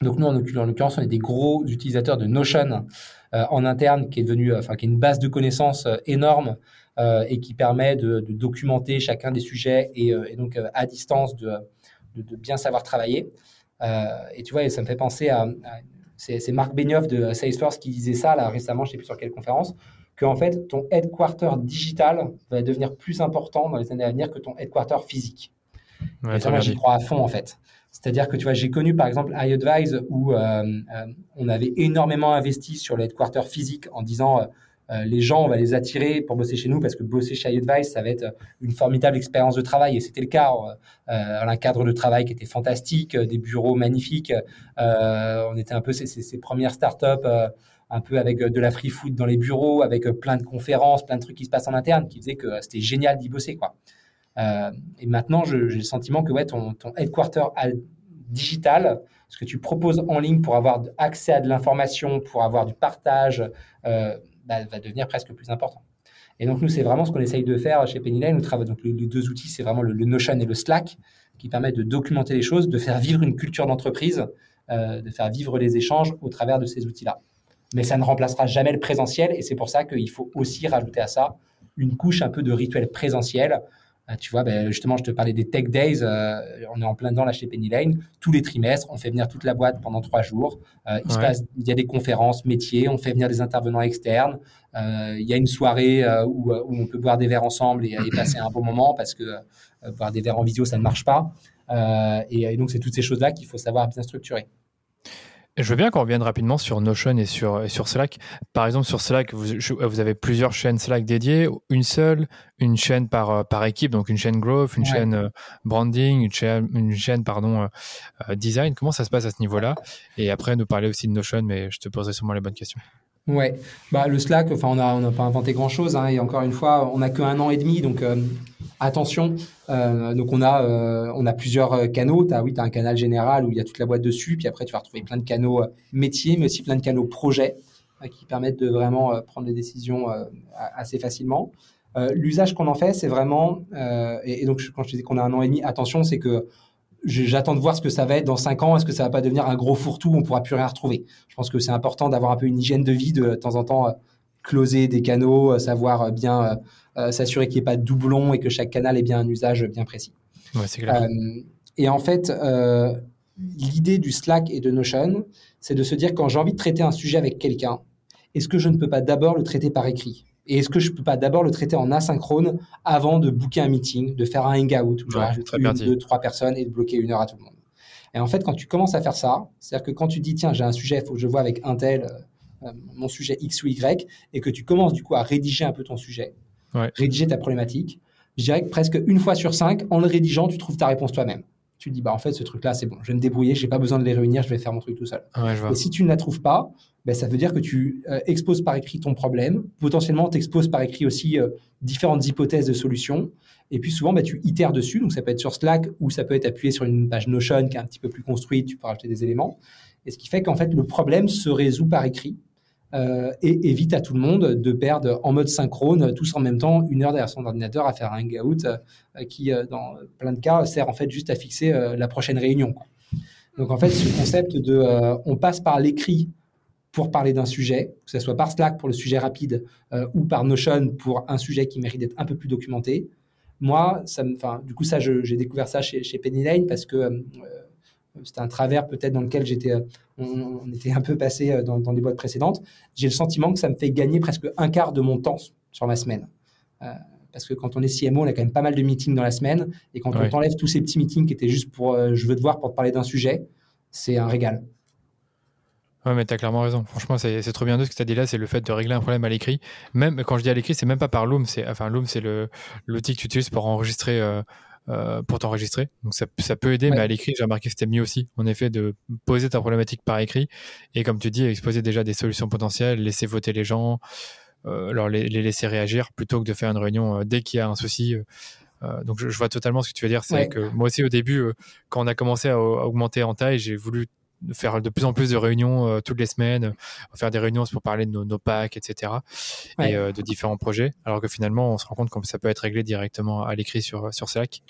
B: Donc nous, en, l'occurrence, on est des gros utilisateurs de Notion euh, en interne, qui est devenu, euh, enfin, qui est une base de connaissances énorme et qui permet de, documenter chacun des sujets et, donc à distance de, de, bien savoir travailler. et tu vois, ça me fait penser à, c'est Marc Benioff de Salesforce qui disait ça là récemment, je ne sais plus sur quelle conférence, que en fait, ton headquarter digital va devenir plus important dans les années à venir que ton headquarter physique. et ça, moi, j'y crois à fond, en fait. C'est-à-dire que tu vois, j'ai connu par exemple iAdvise où euh, euh, on avait énormément investi sur le headquarter physique en disant euh, les gens, on va les attirer pour bosser chez nous parce que bosser chez iAdvise, ça va être une formidable expérience de travail. Et c'était le cas. un cadre de travail qui était fantastique, des bureaux magnifiques. on était un peu ces, ces premières startups un peu avec euh, de la free food dans les bureaux, avec euh, plein de conférences, plein de trucs qui se passent en interne, qui faisaient que euh, c'était génial d'y bosser. Quoi. et maintenant, j'ai le sentiment que ouais, ton, ton headquarter digital, ce que tu proposes en ligne pour avoir accès à de l'information, pour avoir du partage, bah, va devenir presque plus important. Et donc, nous, c'est vraiment ce qu'on essaye de faire chez Pennylane. Nous travaillons donc les, deux outils, c'est vraiment le, Notion et le Slack, qui permettent de documenter les choses, de faire vivre une culture d'entreprise, de faire vivre les échanges au travers de ces outils-là mais ça ne remplacera jamais le présentiel. Et c'est pour ça qu'il faut aussi rajouter à ça une couche un peu de rituel présentiel. Euh, tu vois, ben, justement, je te parlais des Tech Days. Euh, on est en plein dedans là chez Penny Lane. Tous les trimestres, on fait venir toute la boîte pendant trois jours. Euh, il, se passe, il y a des conférences métiers. On fait venir des intervenants externes. il y a une soirée où, on peut boire des verres ensemble et, et passer un bon moment parce que boire des verres en vidéo, ça ne marche pas. Et, et, donc, c'est toutes ces choses-là qu'il faut savoir bien structurer.
A: Je veux bien qu'on revienne rapidement sur Notion et sur, sur Slack. Par exemple, sur Slack, vous, vous, avez plusieurs chaînes Slack dédiées, une seule, une chaîne par, euh, par équipe, donc une chaîne growth, une chaîne euh, branding, une chaîne, une chaîne pardon, euh, design. Comment ça se passe à ce niveau-là? Et après, nous parler aussi de Notion, mais je te poserai sûrement les bonnes questions.
B: Ouais, bah, le Slack, enfin, on n'a on a pas inventé grand-chose. Hein, et encore une fois, on n'a qu'un an et demi, donc euh, attention. Euh, donc on a, euh, on a plusieurs canaux. As, oui, tu as un canal général où il y a toute la boîte dessus. Puis après, tu vas retrouver plein de canaux métiers, mais aussi plein de canaux projets qui permettent de vraiment prendre des décisions assez facilement. L'usage qu'on en fait, c'est vraiment, et, et, donc quand je dis qu'on a un an et demi, attention, c'est que j'attends de voir ce que ça va être dans cinq ans. Est-ce que ça va pas devenir un gros fourre-tout? On pourra plus rien retrouver. Je pense que c'est important d'avoir un peu une hygiène de vie, de, de temps en temps euh, closer des canaux, euh, savoir euh, bien s'assurer qu'il n'y ait pas de doublons et que chaque canal ait bien un usage bien précis.
A: Ouais, c'est clair.
B: et en fait, l'idée du Slack et de Notion, c'est de se dire quand j'ai envie de traiter un sujet avec quelqu'un, est-ce que je ne peux pas d'abord le traiter par écrit? Et est-ce que je peux pas d'abord le traiter en asynchrone avant de booker un meeting, de faire un hangout où je rajoute une, deux, trois personnes et de bloquer une heure à tout le monde. Et en fait, quand tu commences à faire ça, c'est-à-dire que quand tu dis tiens j'ai un sujet, il faut que je vois avec un tel euh, mon sujet X ou Y, et que tu commences du coup à rédiger un peu ton sujet, rédiger ta problématique, je dirais que presque une fois sur cinq, en le rédigeant, tu trouves ta réponse toi-même. Tu dis bah en fait ce truc là c'est bon je vais me débrouiller j'ai pas besoin de les réunir je vais faire mon truc tout seul. Et si tu ne la trouves pas ben, ça veut dire que tu euh, exposes par écrit ton problème. Potentiellement tu exposes par écrit aussi euh, différentes hypothèses de solutions. Et puis souvent ben, tu itères dessus. Donc ça peut être sur Slack ou ça peut être appuyé sur une page Notion qui est un petit peu plus construite. Tu peux rajouter des éléments. Et ce qui fait qu'en fait le problème se résout par écrit euh, et évite à tout le monde de perdre en mode synchrone, tous en même temps, une heure derrière son ordinateur à faire un hangout qui, dans plein de cas, sert en fait juste à fixer la prochaine réunion. Donc en fait, ce concept de on passe par l'écrit pour parler d'un sujet, que ce soit par Slack pour le sujet rapide ou par Notion pour un sujet qui mérite d'être un peu plus documenté. Moi, ça me, du coup, ça, j'ai découvert ça chez, chez Penny Lane parce que c'était un travers peut-être dans lequel j'étais, euh, on, était un peu passé euh, dans, des boîtes précédentes. J'ai le sentiment que ça me fait gagner presque un quart de mon temps sur ma semaine. Euh, parce que quand on est CMO, on a quand même pas mal de meetings dans la semaine. Et quand on t'enlève tous ces petits meetings qui étaient juste pour je veux te voir pour te parler d'un sujet, c'est un régal.
A: Ouais, mais tu as clairement raison. Franchement, c'est trop bien de ce que tu as dit là, c'est le fait de régler un problème à l'écrit. Même quand je dis à l'écrit, c'est même pas par Loom. Enfin, Loom, c'est l'outil que tu utilises pour enregistrer euh, pour t'enregistrer. Donc ça, ça, peut aider, mais à l'écrit, j'ai remarqué que c'était mieux aussi, en effet, de poser ta problématique par écrit et comme tu dis, exposer déjà des solutions potentielles, laisser voter les gens, euh, les, les, laisser réagir plutôt que de faire une réunion euh, dès qu'il y a un souci. Euh, donc je, je, vois totalement ce que tu veux dire. C'est que moi aussi au début, quand on a commencé à augmenter en taille, j'ai voulu faire de plus en plus de réunions euh, toutes les semaines, euh, faire des réunions pour parler de nos, packs, etc. et euh, de différents projets. Alors que finalement, on se rend compte que ça peut être réglé directement à l'écrit sur, sur Slack.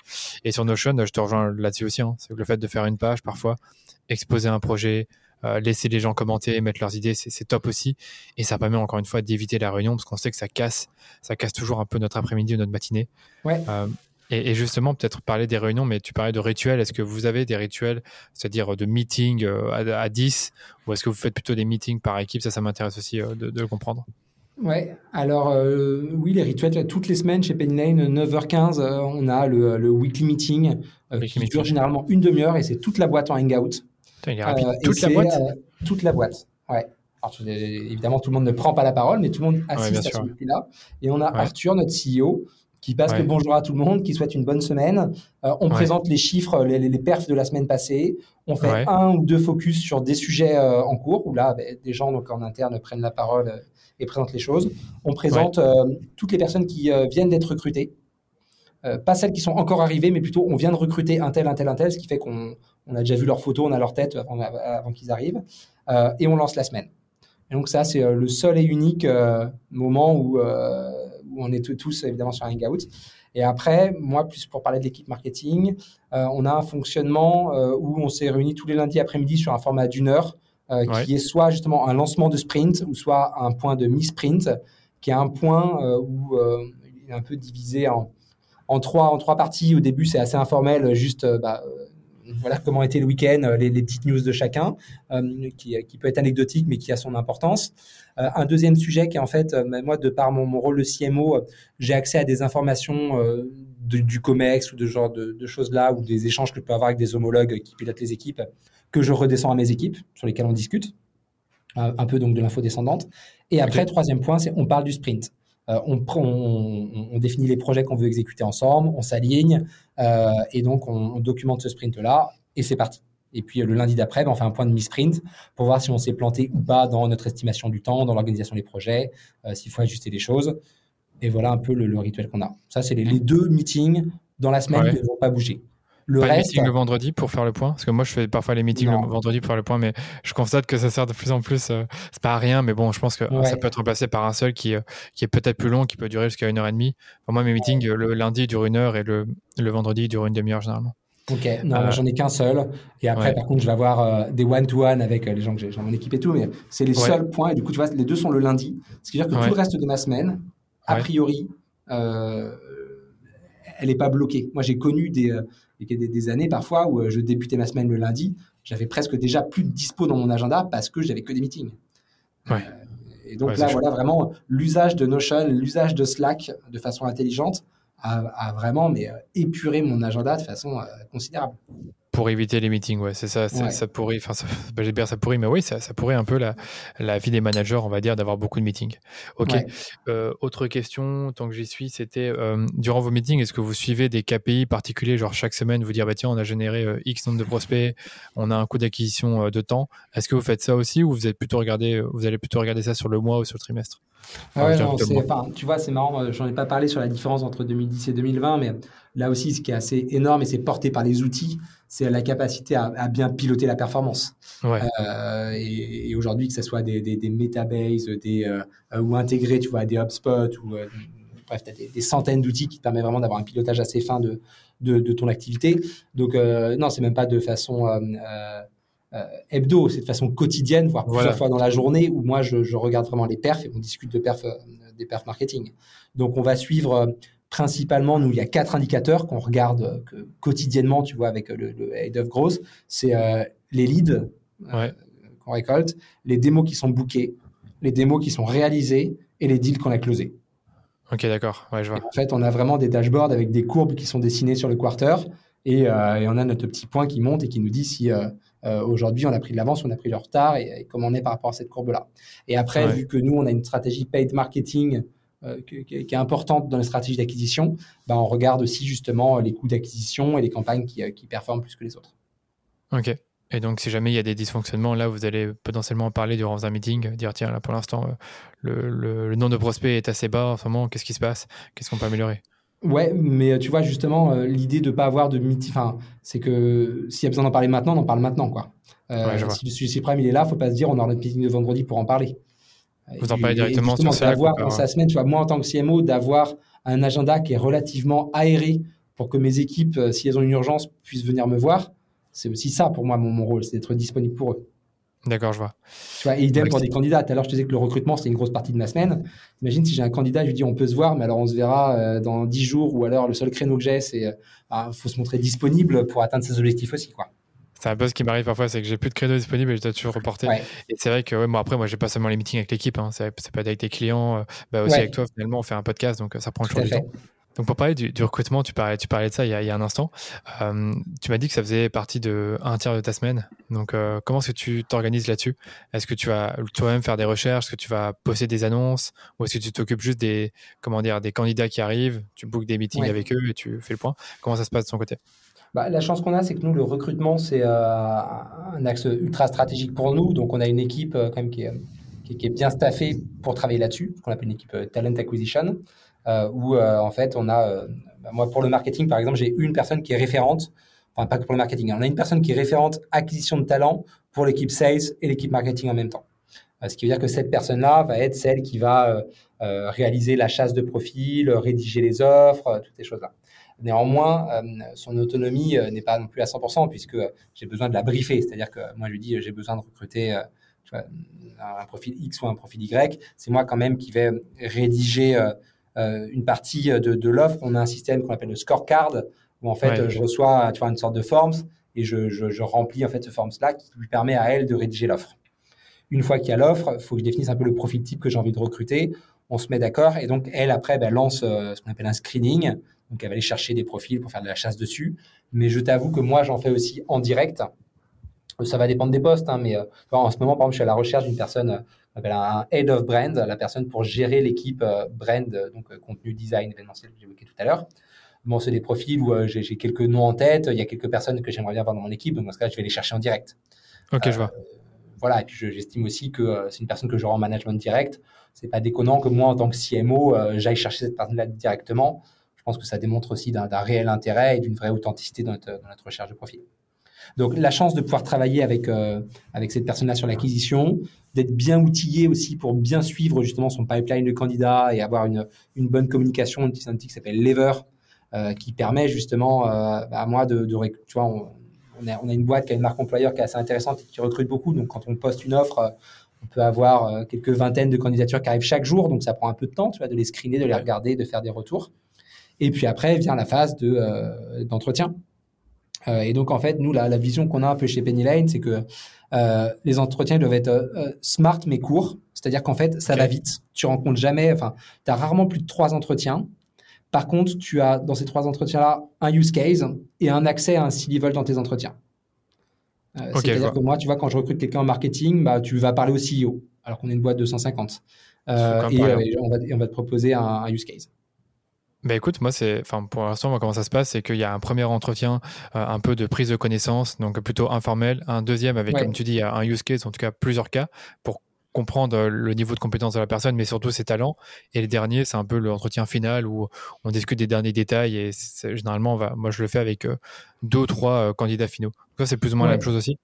A: Et sur Notion, je te rejoins là-dessus aussi. Hein. c'est le fait de faire une page parfois, exposer un projet, laisser les gens commenter, mettre leurs idées, c'est top aussi. Et ça permet encore une fois d'éviter la réunion parce qu'on sait que ça casse, ça casse toujours un peu notre après-midi ou notre matinée.
B: Ouais.
A: Et, justement, peut-être parler des réunions, mais tu parlais de rituels. Est-ce que vous avez des rituels, c'est-à-dire de meetings euh, à, 10, ou est-ce que vous faites plutôt des meetings par équipe? Ça, ça m'intéresse aussi euh, de, le comprendre.
B: Ouais, alors euh, oui, les rituels, toutes les semaines chez Penny Lane, 9h15, on a le, weekly meeting qui dure généralement une demi-heure et c'est toute la boîte en hangout.
A: il est rapide. toute la boîte?
B: Toute la boîte, ouais. évidemment, tout le monde ne prend pas la parole, mais tout le monde assiste à ce là Et on a Arthur, notre CEO, qui passe le bonjour à tout le monde, qui souhaite une bonne semaine. Euh, on présente les chiffres, les, les, perfs de la semaine passée. On fait un ou deux focus sur des sujets euh, en cours, où là, ben, des gens donc, en interne prennent la parole euh, et présentent les choses. On présente toutes les personnes qui viennent d'être recrutées. pas celles qui sont encore arrivées, mais plutôt on vient de recruter un tel, un tel, un tel, ce qui fait qu'on on a déjà vu leurs photos, on a leur tête avant, avant qu'ils arrivent. et on lance la semaine. Et donc ça, c'est le seul et unique moment où où on est tous évidemment sur Hangout. Et après, moi, plus pour parler de l'équipe marketing, euh, on a un fonctionnement euh, où on s'est réunis tous les lundis après-midi sur un format d'une heure, euh, qui est soit justement un lancement de sprint ou soit un point de mi-sprint, qui est un point où il est un peu divisé en, en, trois, en trois parties. Au début, c'est assez informel, juste bah, voilà comment était le week-end, les, les, petites news de chacun, qui, qui, peut être anecdotique mais qui a son importance. Euh, un deuxième sujet qui est en fait, euh, moi, de par mon, rôle de CMO, euh, j'ai accès à des informations du COMEX ou de genre de, choses-là, ou des échanges que je peux avoir avec des homologues qui pilotent les équipes, que je redescends à mes équipes, sur lesquelles on discute, un peu donc de l'info descendante. Et après, troisième point, c'est on parle du sprint. On, on, définit les projets qu'on veut exécuter ensemble, on s'aligne, et donc on documente ce sprint-là, et c'est parti. Et puis le lundi d'après, ben, on fait un point de mi-sprint pour voir si on s'est planté ou pas dans notre estimation du temps, dans l'organisation des projets, euh, s'il faut ajuster les choses. Et voilà un peu le, rituel qu'on a. Ça, c'est les, deux meetings dans la semaine qui ne vont pas bouger.
A: Le pas reste, meeting le vendredi pour faire le point Parce que moi, je fais parfois les meetings le vendredi pour faire le point, mais je constate que ça sert de plus en plus. Euh, c'est pas à rien, mais bon, je pense que ça peut être remplacé par un seul qui, euh, qui est peut-être plus long, qui peut durer jusqu'à une heure et demie. Pour moi, mes meetings, le lundi durent une heure et le, le vendredi durent une demi-heure généralement.
B: Ok, non, euh, j'en ai qu'un seul. Et après, par contre, je vais avoir euh, des one-to-one avec euh, les gens que j'ai dans mon équipe et tout, mais c'est les seuls points. Et du coup, tu vois, les deux sont le lundi. Ce qui veut dire que tout le reste de ma semaine, a priori, elle n'est pas bloquée. Moi, j'ai connu des, des, des, années parfois où je débutais ma semaine le lundi. J'avais presque déjà plus de dispo dans mon agenda parce que j'avais que des meetings. Et donc là, voilà vraiment l'usage de Notion, l'usage de Slack de façon intelligente a, vraiment mais, épuré mon agenda de façon considérable
A: pour éviter les meetings, ouais, c'est ça, ça pourrait, enfin, ça, bah, ça pourrait, mais oui, ça, ça pourrait un peu la, la, vie des managers, on va dire, d'avoir beaucoup de meetings. Ok. Euh, autre question, tant que j'y suis, c'était euh, durant vos meetings, est-ce que vous suivez des KPI particuliers, genre chaque semaine, vous dire, bah tiens, on a généré euh, X nombre de prospects, on a un coût d'acquisition de temps. Est-ce que vous faites ça aussi ou vous êtes plutôt regardé, vous allez plutôt regarder ça sur le mois ou sur le trimestre?
B: Ah ouais, non, tu vois, c'est marrant, j'en ai pas parlé sur la différence entre 2010 et 2020, mais là aussi, ce qui est assez énorme et c'est porté par les outils, c'est la capacité à, bien piloter la performance. Euh, et, aujourd'hui, que ce soit des, des, des metabases des, euh, ou intégrés, tu vois, des HubSpot ou euh, bref, as des, centaines d'outils qui te permettent vraiment d'avoir un pilotage assez fin de, de, ton activité. Donc, non, c'est même pas de façon hebdo, c'est de façon quotidienne, voire plusieurs fois dans la journée, où moi, je, je, regarde vraiment les perfs et on discute de perfs, des perfs marketing. Donc, on va suivre principalement, nous, il y a quatre indicateurs qu'on regarde euh, quotidiennement, tu vois, avec euh, le, head of growth. C'est euh, les leads qu'on récolte, les démos qui sont bookés, les démos qui sont réalisés et les deals qu'on a closés.
A: Ok, d'accord. Ouais, je vois.
B: en fait, on a vraiment des dashboards avec des courbes qui sont dessinées sur le quarter et, on a notre petit point qui monte et qui nous dit si aujourd'hui on a pris de l'avance, on a pris du retard et, et, comment on est par rapport à cette courbe-là. Et après, vu que nous, on a une stratégie paid marketing euh, qui, est importante dans les stratégies d'acquisition, bah, on regarde aussi justement les coûts d'acquisition et les campagnes qui, euh, qui, performent plus que les autres.
A: Ok. Et donc, si jamais il y a des dysfonctionnements, là, vous allez potentiellement en parler durant un meeting, dire tiens, là, pour l'instant, euh, le, le, nombre de prospects est assez bas en ce moment, qu'est-ce qui se passe? Qu'est-ce qu'on peut améliorer?
B: Ouais, mais tu vois, justement, l'idée de ne pas avoir de meeting, enfin, c'est que s'il y a besoin d'en parler maintenant, on en parle maintenant, quoi. si le sujet suprême, il est là, il ne faut pas se dire on aura notre meeting de vendredi pour en parler.
A: Vous en parlez directement sur
B: d'avoir dans sa semaine, tu vois, moi en tant que CMO, d'avoir un agenda qui est relativement aéré pour que mes équipes, euh, si elles ont une urgence, puissent venir me voir. C'est aussi ça pour moi, mon, rôle, c'est d'être disponible pour eux.
A: D'accord, je vois.
B: Tu vois, et idem pour des candidats. Tout à l'heure, je te disais que le recrutement, c'est une grosse partie de ma semaine. Imagine si j'ai un candidat, je lui dis on peut se voir, mais alors on se verra euh, dans 10 jours, ou alors le seul créneau que j'ai, c'est il euh, bah, faut se montrer disponible pour atteindre ses objectifs aussi. quoi
A: c'est un peu ce qui m'arrive parfois, c'est que j'ai plus de créneaux disponibles et je dois toujours reporter. Et c'est vrai que, ouais, moi, après, moi, j'ai pas seulement les meetings avec l'équipe, hein, c'est pas avec tes clients, euh, bah, aussi avec toi, finalement, on fait un podcast, donc euh, ça prend toujours du temps. Donc, pour parler du, recrutement, tu parlais, tu parlais de ça il y a, un instant. Euh, tu m'as dit que ça faisait partie de un tiers de ta semaine. Donc, comment est-ce que tu t'organises là-dessus? Est-ce que tu vas toi-même faire des recherches? Est-ce que tu vas poster des annonces? Ou est-ce que tu t'occupes juste des, comment dire, des candidats qui arrivent Tu bookes des meetings avec eux et tu fais le point? Comment ça se passe de ton côté?
B: Bah, la chance qu'on a, c'est que nous, le recrutement, c'est euh, un axe ultra stratégique pour nous. Donc, on a une équipe euh, quand même qui est, bien staffée pour travailler là-dessus, qu'on appelle une équipe euh, Talent Acquisition, où en fait, on a, bah, moi, pour le marketing, par exemple, j'ai une personne qui est référente, enfin, pas que pour le marketing, hein. on a une personne qui est référente acquisition de talent pour l'équipe sales et l'équipe marketing en même temps. Ce qui veut dire que cette personne-là va être celle qui va réaliser la chasse de profils, rédiger les offres, toutes ces choses-là. Néanmoins, euh, son autonomie euh, n'est pas non plus à 100% puisque j'ai besoin de la briefer. C'est-à-dire que moi, je lui dis, j'ai besoin de recruter euh, un profil X ou un profil Y. C'est moi quand même qui vais rédiger une partie de, l'offre. On a un système qu'on appelle le scorecard où en fait, je reçois tu vois, une sorte de forms et je, remplis en fait ce forms-là qui lui permet à elle de rédiger l'offre. Une fois qu'il y a l'offre, il faut que je définisse un peu le profil type que j'ai envie de recruter. On se met d'accord et donc elle après ben, lance ce qu'on appelle un screening. Donc, elle va aller chercher des profils pour faire de la chasse dessus. Mais je t'avoue que moi, j'en fais aussi en direct. Ça va dépendre des postes, hein, mais euh, en ce moment, par exemple, je suis à la recherche d'une personne, euh, on appelle un head of brand, la personne pour gérer l'équipe euh, brand, donc contenu design événementiel que évoqué tout à l'heure. Bon, c'est des profils où j'ai quelques noms en tête, il y a quelques personnes que j'aimerais bien avoir dans mon équipe, donc dans ce cas, je vais les chercher en direct.
A: Ok, je vois.
B: Voilà, et puis j'estime aussi que c'est une personne que j'aurai en management direct. C'est pas déconnant que moi, en tant que CMO, j'aille chercher cette personne-là directement pense que ça démontre aussi d'un réel intérêt et d'une vraie authenticité dans notre, recherche de profil. Donc la chance de pouvoir travailler avec, euh, avec cette personne-là sur l'acquisition, d'être bien outillé aussi pour bien suivre justement son pipeline de candidats et avoir une, une bonne communication, un petit outil qui s'appelle Lever, euh, qui permet justement euh, bah, à moi de, de tu vois, on, on, a, on, a, une boîte qui a une marque employeur qui est assez intéressante et qui recrute beaucoup. Donc quand on poste une offre, on peut avoir quelques vingtaines de candidatures qui arrivent chaque jour, donc ça prend un peu de temps, tu vois, de les screener, de les regarder, de faire des retours. Et puis après vient la phase de, euh, d'entretien. Euh, et donc, en fait, nous, la, la vision qu'on a un peu chez Penny Lane, c'est que euh, les entretiens doivent être smart mais courts. C'est-à-dire qu'en fait, ça va vite. Tu rencontres jamais, enfin, tu as rarement plus de trois entretiens. Par contre, tu as dans ces trois entretiens-là un use case et un accès à un C-level dans tes entretiens. C'est-à-dire que moi, tu vois, quand je recrute quelqu'un en marketing, bah, tu vas parler au CEO, alors qu'on est une boîte de 150. Euh, et, on va, on va, te proposer un, use case.
A: Bah écoute, moi c'est, enfin pour l'instant, moi comment ça se passe, c'est qu'il y a un premier entretien, un peu de prise de connaissance, donc plutôt informel, un deuxième avec, comme tu dis, un use case, en tout cas plusieurs cas, pour comprendre euh, le niveau de compétence de la personne, mais surtout ses talents. Et le dernier, c'est un peu l'entretien final où on discute des derniers détails. Et généralement, va, moi, je le fais avec euh, deux ou trois euh, candidats finaux. Ça, c'est plus ou moins la même chose aussi?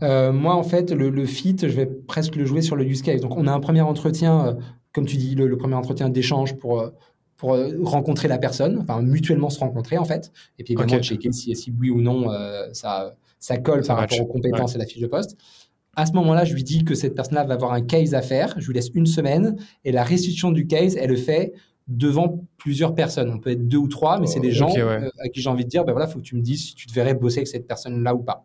B: moi, en fait, le, fit, je vais presque le jouer sur le use case. Donc, on a un premier entretien, comme tu dis, le, premier entretien d'échange pour, pour rencontrer la personne, enfin, mutuellement se rencontrer, en fait. Et puis, évidemment, checker si, si, oui ou non ça, ça colle par rapport aux compétences et la fiche de poste. À ce moment-là, je lui dis que cette personne-là va avoir un case à faire. Je lui laisse une semaine et la restitution du case, elle le fait devant plusieurs personnes. On peut être deux ou trois, mais c'est des gens euh, à qui j'ai envie de dire, ben voilà, faut que tu me dises si tu devrais bosser avec cette personne-là ou pas.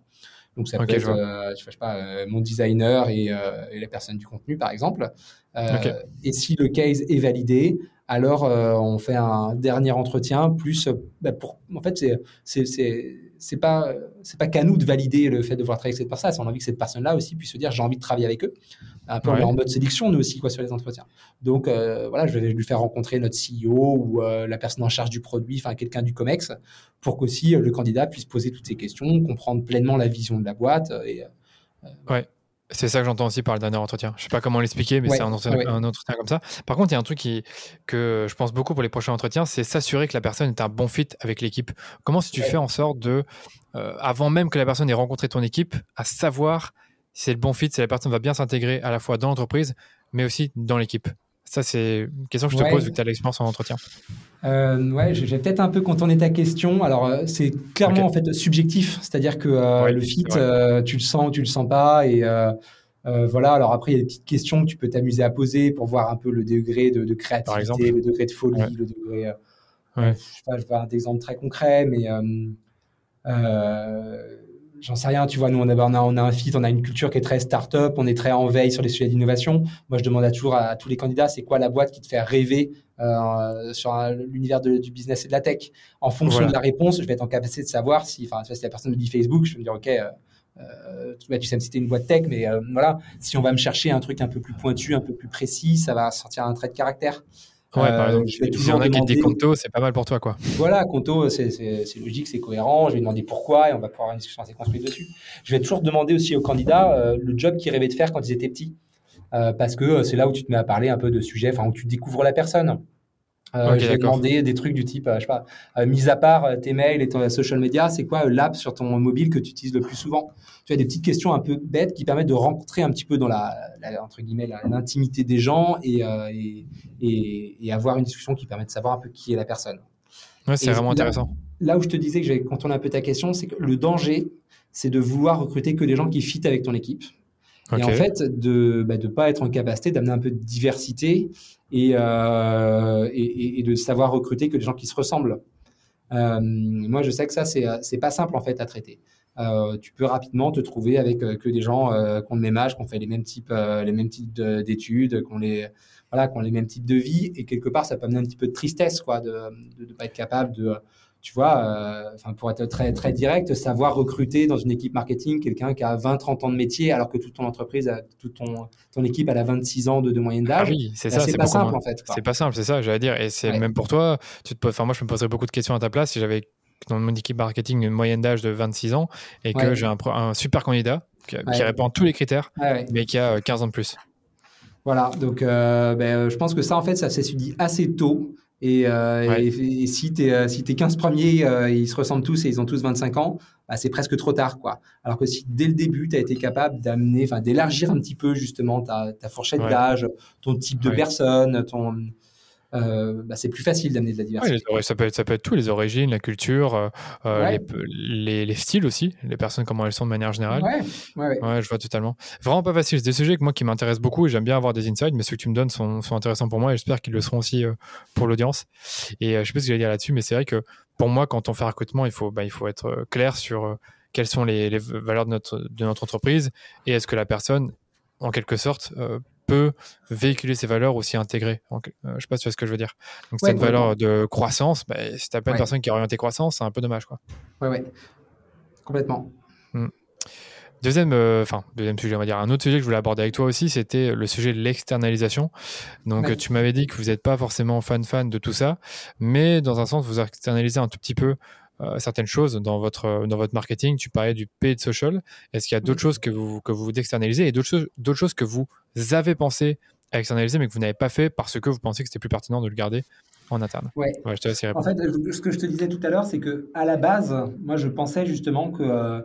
B: Donc ça peut être, euh, je sais pas, euh, mon designer et, la personne du contenu, par exemple. Et si le case est validé, alors on fait un dernier entretien. Plus, ben, pour, en fait, c'est c'est pas c'est pas qu'à nous de valider le fait de voir travailler avec cette personne. On a envie que cette personne-là aussi puisse se dire j'ai envie de travailler avec eux. Un peu en mode sélection nous aussi quoi sur les entretiens. Donc euh, voilà, je vais lui faire rencontrer notre CEO ou euh, la personne en charge du produit, enfin quelqu'un du Comex, pour qu'aussi euh, le candidat puisse poser toutes ces questions, comprendre pleinement la vision de la boîte et
A: ouais. C'est ça que j'entends aussi par le dernier entretien. Je sais pas comment l'expliquer, mais c'est un, entretien comme ça. Par contre, il y a un truc qui, que je pense beaucoup pour les prochains entretiens, c'est s'assurer que la personne est un bon fit avec l'équipe. Comment si tu fais en sorte de, euh, avant même que la personne ait rencontré ton équipe, à savoir si c'est le bon fit, si la personne va bien s'intégrer à la fois dans l'entreprise, mais aussi dans l'équipe? Ça, c'est une question que je te pose vu que tu as l'expérience en entretien.
B: Euh, ouais, je vais peut-être un peu contourner ta question. Alors, euh, c'est clairement en fait subjectif, c'est-à-dire que euh, le fit, tu le sens ou tu le sens pas, et voilà. Alors après, il y a des petites questions que tu peux t'amuser à poser pour voir un peu le degré de, créativité, le degré de folie, le degré. je sais pas, je vais faire un exemple très concret, mais j'en sais rien, tu vois, nous, on a, on, a, on a un fit, on a une culture qui est très start-up, on est très en veille sur les sujets d'innovation. Moi, je demande à toujours à, tous les candidats, c'est quoi la boîte qui te fait rêver euh, sur l'univers du business et de la tech? En fonction de la réponse, je vais être en capacité de savoir si, enfin, si la personne me dit Facebook, je vais me dire, OK, euh, euh, tu sais me citer une boîte tech, mais voilà, si on va me chercher un truc un peu plus pointu, un peu plus précis, ça va sortir un trait de caractère.
A: Ouais, par exemple, je vais toujours demander... qui Conto, c'est pas mal pour toi, quoi.
B: Voilà, Conto, c'est logique, c'est cohérent. Je vais demander pourquoi et on va pouvoir avoir une discussion assez construite dessus. Je vais toujours demander aussi aux candidats euh, le job qu'ils rêvaient de faire quand ils étaient petits. Euh, parce que c'est là où tu te mets à parler un peu de sujets, enfin où tu découvres la personne. Euh, demander des trucs du type, euh, je sais pas, euh, mis à part tes mails et ton social media, c'est quoi l'app sur ton mobile que tu utilises le plus souvent? Tu as des petites questions un peu bêtes qui permettent de rencontrer un petit peu dans la, entre guillemets l'intimité des gens et, et, et, avoir une discussion qui permet de savoir un peu qui est la personne.
A: Ouais, c'est vraiment intéressant.
B: Là où je te disais que je vais contourner un peu ta question, c'est que le danger, c'est de vouloir recruter que des gens qui fit avec ton équipe. Et en fait, de ne bah, de pas être en capacité d'amener un peu de diversité euh, et, et, de savoir recruter que des gens qui se ressemblent. Euh, moi, je sais que ça, c'est c'est pas simple en fait à traiter. Euh, tu peux rapidement te trouver avec que des gens qui ont le même âge, qui ont fait les mêmes types, les mêmes types d'études, qui ont les voilà, qui ont les mêmes types de vie, et quelque part, ça peut amener un petit peu de tristesse, quoi, de ne pas être capable de tu vois, euh, pour être très très direct, savoir recruter dans une équipe marketing quelqu'un qui a 20-30 ans de métier alors que toute ton entreprise, a, toute ton, ton équipe elle a 26 ans de, de moyenne d'âge.
A: Ah oui, c'est bah, ça, c'est pas simple en fait. C'est pas simple, c'est ça, j'allais dire. Et c'est même pour toi, tu te enfin moi je me poserais beaucoup de questions à ta place si j'avais dans mon équipe marketing une moyenne d'âge de 26 ans et que j'ai un, super candidat qui, répond à tous les critères, mais qui a 15 ans de plus.
B: Voilà, donc euh, ben, je pense que ça en fait ça s'est dit assez tôt. Et, euh, et, si tu es, euh, si es 15 premiers, euh, ils se ressemblent tous et ils ont tous 25 ans, bah, c'est presque trop tard. quoi. Alors que si dès le début, tu as été capable d'amener, enfin d'élargir un petit peu justement ta, ta fourchette d'âge, ton type de personne, ton, euh, bah, c'est plus facile d'amener de la diversité.
A: ça, peut être, ça peut être tout, les origines, la culture, euh, euh, les, les, styles aussi, les personnes, comment elles sont de manière générale. Ouais, ouais, je vois totalement. Vraiment pas facile. C'est des sujets que moi qui m'intéressent beaucoup et j'aime bien avoir des insights, mais ceux que tu me donnes sont, sont intéressants pour moi et j'espère qu'ils le seront aussi pour l'audience. Et je sais pas ce que j'allais dire là-dessus, mais c'est vrai que pour moi, quand on fait un recrutement, il faut, bah, il faut être clair sur quelles sont les, les, valeurs de notre, de notre entreprise et est-ce que la personne, en quelque sorte, peut véhiculer ses valeurs aussi intégrées. Donc, euh, je sais pas si tu vois ce que je veux dire. Donc, cette valeur de croissance, bah, si tu n'as pas une personne qui est orientée croissance, c'est un peu dommage.
B: Ouais, ouais. Complètement.
A: Hmm. Deuxième, euh, enfin, deuxième sujet, on va dire. Un autre sujet que je voulais aborder avec toi aussi, c'était le sujet de l'externalisation. Donc, tu m'avais dit que vous n'êtes pas forcément fan-fan de tout ça, mais dans un sens, vous externalisez un tout petit peu euh, certaines choses dans votre, dans votre marketing. Tu parlais du paid social. Est-ce qu'il y a d'autres choses que vous, que vous externalisez et d'autres choses, d'autres choses que vous avez pensé à externaliser, mais que vous n'avez pas fait parce que vous pensez que c'était plus pertinent de le garder en interne?
B: Ouais. je te laisse en fait, ce que je te disais tout à l'heure, c'est que à la base, moi, je pensais justement que euh,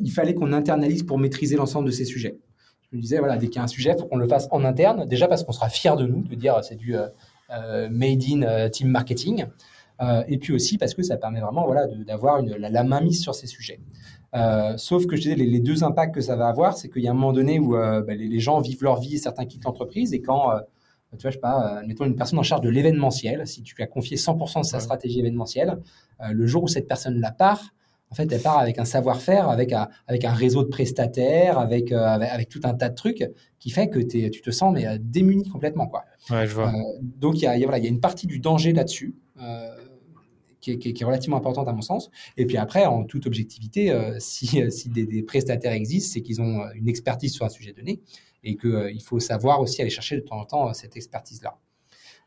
B: il fallait qu'on internalise pour maîtriser l'ensemble de ces sujets. Je me disais, voilà, dès qu'il y a un sujet, il faut qu'on le fasse en interne. Déjà parce qu'on sera fier de nous, de dire c'est du euh, made in team marketing. Euh, et puis aussi parce que ça permet vraiment voilà, d'avoir la, la main mise sur ces sujets. Euh, sauf que je disais, les, deux impacts que ça va avoir, c'est qu'il y a un moment donné où euh, bah, les, gens vivent leur vie, certains quittent l'entreprise, et quand, tu vois, je sais pas, mettons une personne en charge de l'événementiel, si tu lui as confié 100% de sa stratégie événementielle, le jour où cette personne la part, en fait, elle part avec un savoir-faire, avec un, avec un réseau de prestataires, avec, avec, tout un tas de trucs qui fait que tu te sens mais, démuni complètement. Quoi.
A: Ouais, je vois.
B: donc, il y a, voilà, y a une partie du danger là-dessus qui est, relativement importante à mon sens. Et puis après, en toute objectivité, euh, si, euh, si des, prestataires existent, c'est qu'ils ont euh, une expertise sur un sujet donné et qu'il faut savoir aussi aller chercher de temps en temps cette expertise-là.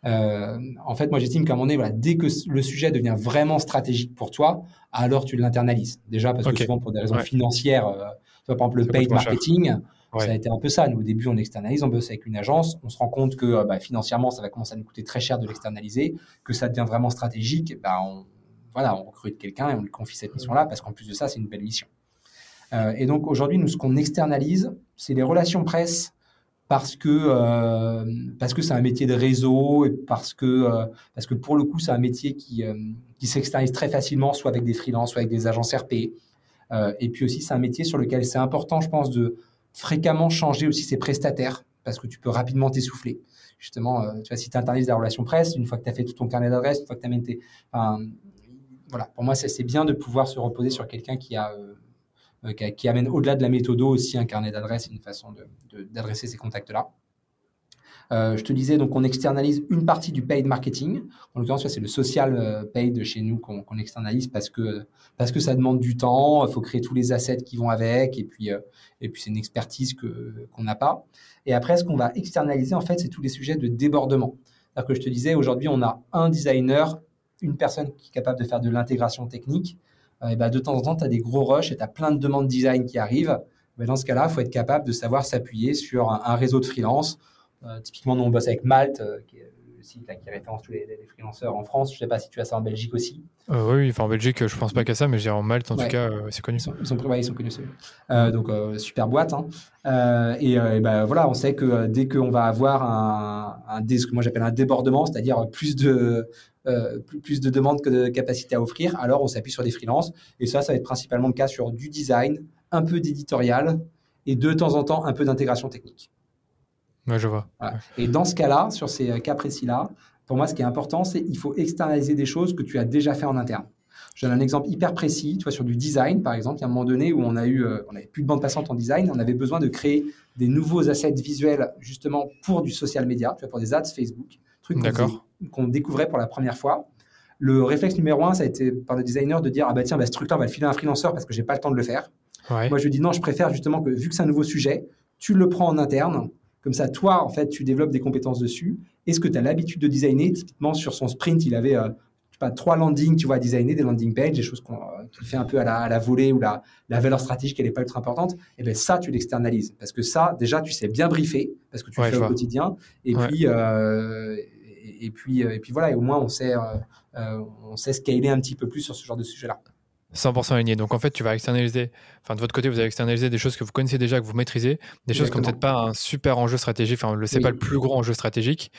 B: en fait, moi, j'estime qu'à un moment donné, voilà, dès que le sujet devient vraiment stratégique pour toi, alors tu l'internalises. Déjà, parce que souvent, pour des raisons financières, par exemple, le paid marketing, ça a été un peu ça. Nous, au début, on externalise, on bosse avec une agence, on se rend compte que euh, bah, financièrement, ça va commencer à nous coûter très cher de l'externaliser, que ça devient vraiment stratégique. Bah, on, voilà, on recrute quelqu'un et on lui confie cette mission-là parce qu'en plus de ça, c'est une belle mission. Euh, et donc aujourd'hui, nous, ce qu'on externalise, c'est les relations presse parce que euh, parce que c'est un métier de réseau et parce que parce que pour le coup, c'est un métier qui qui s'externalise très facilement, soit avec des freelances, soit avec des agences RP. et puis aussi, c'est un métier sur lequel c'est important, je pense, de fréquemment changer aussi ses prestataires parce que tu peux rapidement t'essouffler. Justement, euh, tu vois, si tu internalises la relation presse, une fois que tu as fait tout ton carnet d'adresse, une fois que tu as mis voilà, pour moi, c'est bien de pouvoir se reposer sur quelqu'un qui. Euh, euh, qui, amène au-delà de la méthode aussi un carnet d'adresse et une façon d'adresser ces contacts-là. Euh, je te disais, donc, on externalise une partie du paid marketing. En l'occurrence, c'est le social euh, paid chez nous qu'on externalise parce que, parce que ça demande du temps. Il faut créer tous les assets qui vont avec. Et puis, euh, puis c'est une expertise qu'on n'a pas. Et après, ce qu'on va externaliser, en fait, c'est tous les sujets de débordement. C'est-à-dire que je te disais, aujourd'hui, on a un designer, une personne qui est capable de faire de l'intégration technique. et ben, de temps en temps, tu as des gros rushs et tu as plein de demandes design qui arrivent. Mais dans ce cas-là, il faut être capable de savoir s'appuyer sur un, réseau de freelance typiquement, nous, on bosse avec Malte, euh, qui est le site qui référence tous les, les, freelanceurs en France. Je ne sais pas si tu as ça en Belgique aussi.
A: Euh, oui, enfin, en Belgique, je ne pense pas qu'à ça, mais je dirais en Malte, en tout cas, c'est connu.
B: Ils sont, ils sont, ils sont connus, donc, super boîte. Hein. et, ben, voilà, on sait que dès qu'on va avoir un, un, ce que moi j'appelle un débordement, c'est-à-dire plus de, plus, plus, de demandes que de capacité à offrir, alors on s'appuie sur des freelances. Et ça, ça va être principalement le cas sur du design, un peu d'éditorial et de temps en temps un peu d'intégration technique
A: je vois.
B: Et dans ce cas-là, sur ces euh, cas précis-là, pour moi, ce qui est important, c'est qu'il faut externaliser des choses que tu as déjà fait en interne. Je donne un exemple hyper précis, tu vois, sur du design, par exemple. Il y a un moment donné où on a eu, euh, on avait plus de bande passante en design, on avait besoin de créer des nouveaux assets visuels justement pour du social media, tu vois, pour des ads Facebook, trucs qu'on découvrait pour la première fois. Le réflexe numéro un, ça a été par le designer de dire ah bah tiens, bah, ce truc-là, on va le filer à un freelanceur parce que j'ai pas le temps de le faire. Moi, je dis non, je préfère justement que vu que c'est un nouveau sujet, tu le prends en interne comme ça, toi, en fait, tu développes des compétences dessus. Est-ce que tu as l'habitude de designer? Typiquement, sur son sprint, il avait euh, pas, trois landings, tu vois, à designer, des landing pages, des choses qu'on euh, fait un peu à la, à la volée ou la, la valeur stratégique, elle n'est pas ultra importante. Et eh bien, ça, tu l'externalises. Parce que ça, déjà, tu sais bien briefer, parce que tu le fais au quotidien. Et puis, euh, et, puis, et puis voilà, et au moins, on sait, on sait scaler un petit peu plus sur ce genre de sujet-là.
A: 100% aligné. Donc en fait, tu vas externaliser, enfin de votre côté, vous allez externaliser des choses que vous connaissez déjà, que vous maîtrisez, des choses qui n'ont peut-être pas un super enjeu stratégique, enfin le sait pas le plus gros enjeu stratégique,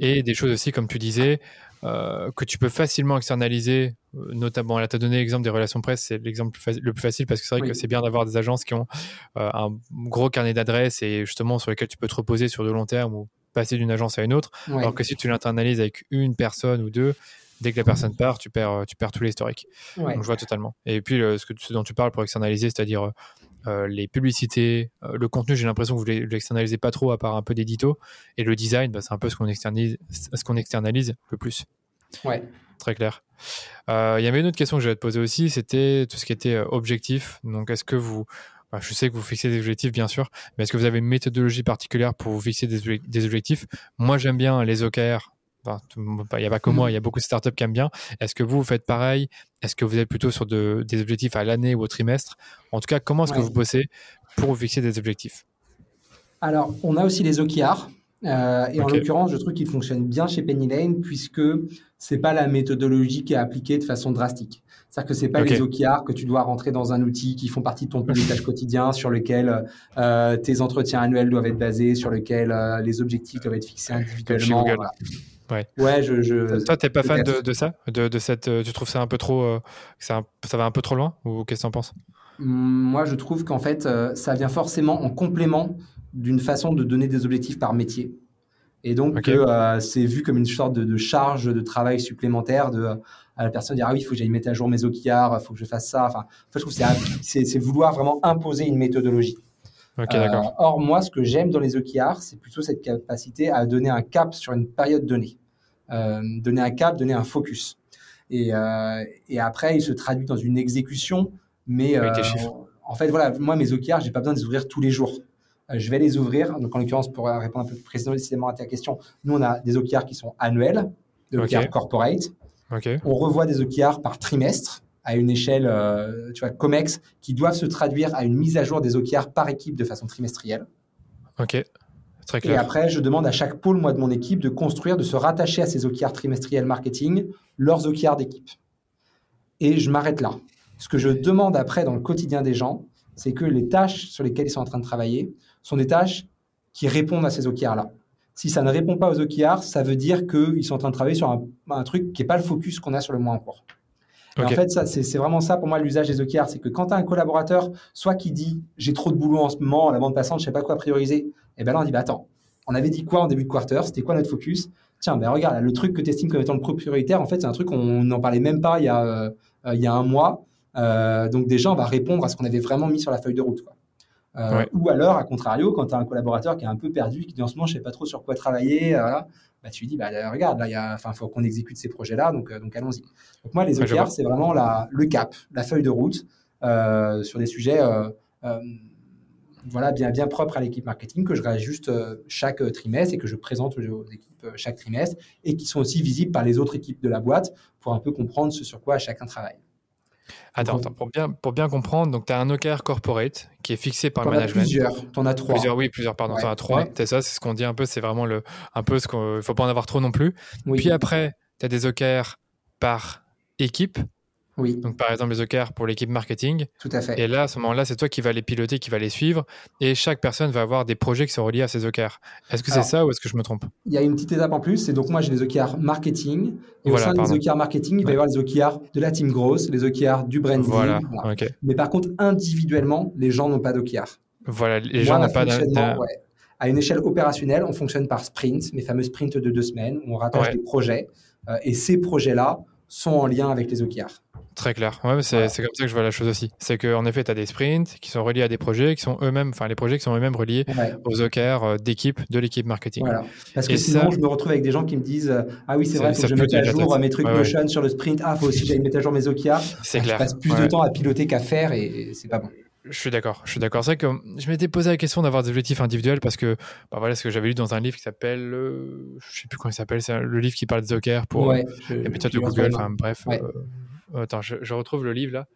A: et des choses aussi, comme tu disais, euh, que tu peux facilement externaliser, euh, notamment, là tu as donné l'exemple des relations presse, c'est l'exemple le plus facile parce que c'est vrai que c'est bien d'avoir des agences qui ont euh, un gros carnet d'adresses et justement sur lesquels tu peux te reposer sur de long terme ou passer d'une agence à une autre, alors que si tu l'internalises avec une personne ou deux, dès que la personne part, tu perds, tu perds tout l'historique. Donc je vois totalement. Et puis ce, que, ce dont tu parles pour externaliser, c'est-à-dire les publicités, le contenu, j'ai l'impression que vous ne l'externalisez pas trop à part un peu d'édito. Et le design, bah, c'est un peu ce qu'on externalise, ce qu'on externalise le plus.
B: Ouais.
A: Très clair. Il y avait une autre question que je vais te poser aussi, c'était tout ce qui était objectif. Donc, est-ce que vous, bah, je sais que vous fixez des objectifs, bien sûr, mais est-ce que vous avez une méthodologie particulière pour vous fixer des, objectifs? Moi, j'aime bien les OKR. Il n'y a pas que moi, il y a beaucoup de startups qui aiment bien. Est-ce que vous, vous faites pareil? Est-ce que vous êtes plutôt sur des objectifs à l'année ou au trimestre? En tout cas, comment est-ce que vous bossez pour vous fixer des objectifs?
B: Alors, on a aussi les OKR. Euh, et en l'occurrence, je trouve qu'il fonctionne bien chez Penny Lane puisque c'est pas la méthodologie qui est appliquée de façon drastique. C'est-à-dire que c'est pas les OKR que tu dois rentrer dans un outil qui font partie de ton pilotage quotidien, sur lequel euh, tes entretiens annuels doivent être basés, sur lequel euh, les objectifs doivent être fixés individuellement.
A: Ouais.
B: ouais, je, je
A: Toi, t'es pas fan de, de, ça de, de, cette, euh, Tu trouves ça un peu trop. Euh, ça, ça va un peu trop loin Ou qu'est-ce que t'en penses?
B: Moi, je trouve qu'en fait, ça vient forcément en complément d'une façon de donner des objectifs par métier. Et donc, euh, c'est vu comme une sorte de, charge de travail supplémentaire de à la personne dire ah oui, il faut que j'aille mettre à jour mes OKR, il faut que je fasse ça. Enfin, je trouve que c'est vouloir vraiment imposer une méthodologie.
A: Euh,
B: or, moi, ce que j'aime dans les OKR, c'est plutôt cette capacité à donner un cap sur une période donnée. Euh, donner un cap, donner un focus. Et, et, après, il se traduit dans une exécution. Mais en fait, voilà, moi, mes OKR, j'ai pas besoin de les ouvrir tous les jours. Euh, je vais les ouvrir. Donc, en l'occurrence, pour répondre un peu plus précisément à ta question, nous, on a des OKR qui sont annuels, des OKR corporate. On revoit des OKR par trimestre à une échelle, euh, tu vois, COMEX, qui doivent se traduire à une mise à jour des OKR par équipe de façon trimestrielle.
A: Ok, très clair.
B: Et après, je demande à chaque pôle, moi, de mon équipe, de construire, de se rattacher à ces OKR trimestriels marketing, leurs OKR d'équipe. Et je m'arrête là. Ce que je demande après dans le quotidien des gens, c'est que les tâches sur lesquelles ils sont en train de travailler sont des tâches qui répondent à ces OKR-là. Si ça ne répond pas aux OKR, ça veut dire qu'ils sont en train de travailler sur un, truc qui n'est pas le focus qu'on a sur le mois en cours. En fait, c'est vraiment ça pour moi l'usage des OKR. C'est que quand tu as un collaborateur, soit qui dit j'ai trop de boulot en ce moment, la bande passante, je ne sais pas quoi prioriser, et bien là on dit bah, attends, on avait dit quoi en début de quarter? C'était quoi notre focus? Tiens, ben regarde, le truc que tu estimes comme étant le prioritaire, en fait, c'est un truc qu'on n'en parlait même pas il y a, euh, il y a un mois. Euh, donc déjà, on va répondre à ce qu'on avait vraiment mis sur la feuille de route. Quoi. Euh, ou alors, à contrario, quand tu as un collaborateur qui est un peu perdu, qui dit en ce moment, je sais pas trop sur quoi travailler, bah, tu lui dis, bah, regarde, là, il faut qu'on exécute ces projets-là, donc, donc allons-y. Donc moi, les OKR, c'est vraiment la, le cap, la feuille de route sur des sujets voilà, bien, bien propres à l'équipe marketing que je réajuste chaque trimestre et que je présente aux équipes chaque trimestre et qui sont aussi visibles par les autres équipes de la boîte pour un peu comprendre ce sur quoi chacun travaille.
A: Attends, attends, pour, bien, pour bien comprendre, donc tu as un OKR corporate qui est fixé par le management.
B: plusieurs, tu en as trois.
A: Plusieurs, oui, plusieurs, pardon, tu en as trois. C'est ça, c'est ce qu'on dit un peu, c'est vraiment le, un peu ce qu'il faut pas en avoir trop non plus. Puis après, tu as des OKR par équipe.
B: Oui.
A: Donc, par exemple, les OKR pour l'équipe marketing.
B: Tout à fait.
A: Et là, à ce moment-là, c'est toi qui vas les piloter, qui va les suivre. Et chaque personne va avoir des projets qui sont reliés à ces OKR. Est-ce que c'est ça ou est-ce que je me trompe?
B: Il y a une petite étape en plus. C'est donc moi, j'ai les OKR marketing. Et au sein des OKR marketing, il va y avoir les OKR de la team growth, les OKR du branding.
A: Voilà.
B: Mais par contre, individuellement, les gens n'ont pas d'OKR.
A: Voilà, les gens n'ont pas
B: d'OKR. À une échelle opérationnelle, on fonctionne par sprint, mes fameux sprints de deux semaines, où on rattache des projets. Euh, et ces projets-là sont en lien avec les OKR.
A: Très clair. Ouais, c'est comme ça que je vois la chose aussi. C'est qu'en effet, tu as des sprints qui sont reliés à des projets qui sont eux-mêmes, enfin les projets qui sont eux-mêmes reliés aux OKR euh, d'équipe, de l'équipe marketing.
B: Voilà. Parce que sinon, je me retrouve avec des gens qui me disent euh, Ah oui, c'est vrai, faut que je mette à jour mes trucs Notion sur le sprint. Ah, faut aussi que j'aille mettre à jour mes OKR.
A: C'est clair.
B: Je passe plus de temps à piloter qu'à faire et, c'est pas bon.
A: Je suis d'accord, je suis d'accord. C'est vrai que je m'étais posé la question d'avoir des objectifs individuels parce que bah voilà ce que j'avais lu dans un livre qui s'appelle, euh, je sais plus comment il s'appelle, c'est le livre qui parle des OKR pour
B: ouais,
A: les méthodes de Google. Enfin bref, Attends, je, retrouve le livre là.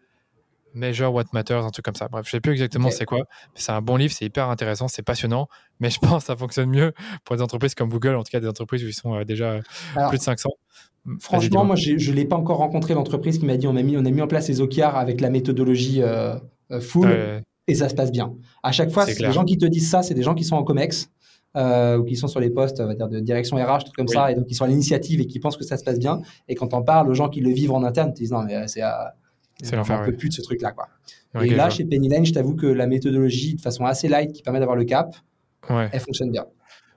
A: Measure What Matters, un truc comme ça. Bref, je sais plus exactement c'est quoi. C'est un bon livre, c'est hyper intéressant, c'est passionnant, mais je pense que ça fonctionne mieux pour des entreprises comme Google, en tout cas des entreprises où ils sont euh, déjà plus de 500.
B: Franchement, moi, je ne l'ai pas encore rencontré l'entreprise qui m'a dit on a, mis, on a mis en place les OKR avec la méthodologie euh, euh, full et ça se passe bien. À chaque fois, les gens qui te disent ça, c'est des gens qui sont en COMEX. Ou qui sont sur les postes on va dire, de direction RH, trucs comme ça, et donc qui sont à l'initiative et qui pensent que ça se passe bien. Et quand on parle aux gens qui le vivent en interne, ils disent non, mais c'est
A: c'est l'enfer.
B: Un peu plus de ce truc-là, quoi. et là, chez Penny Lane, je t'avoue que la méthodologie, de façon assez light, qui permet d'avoir le cap, elle fonctionne bien.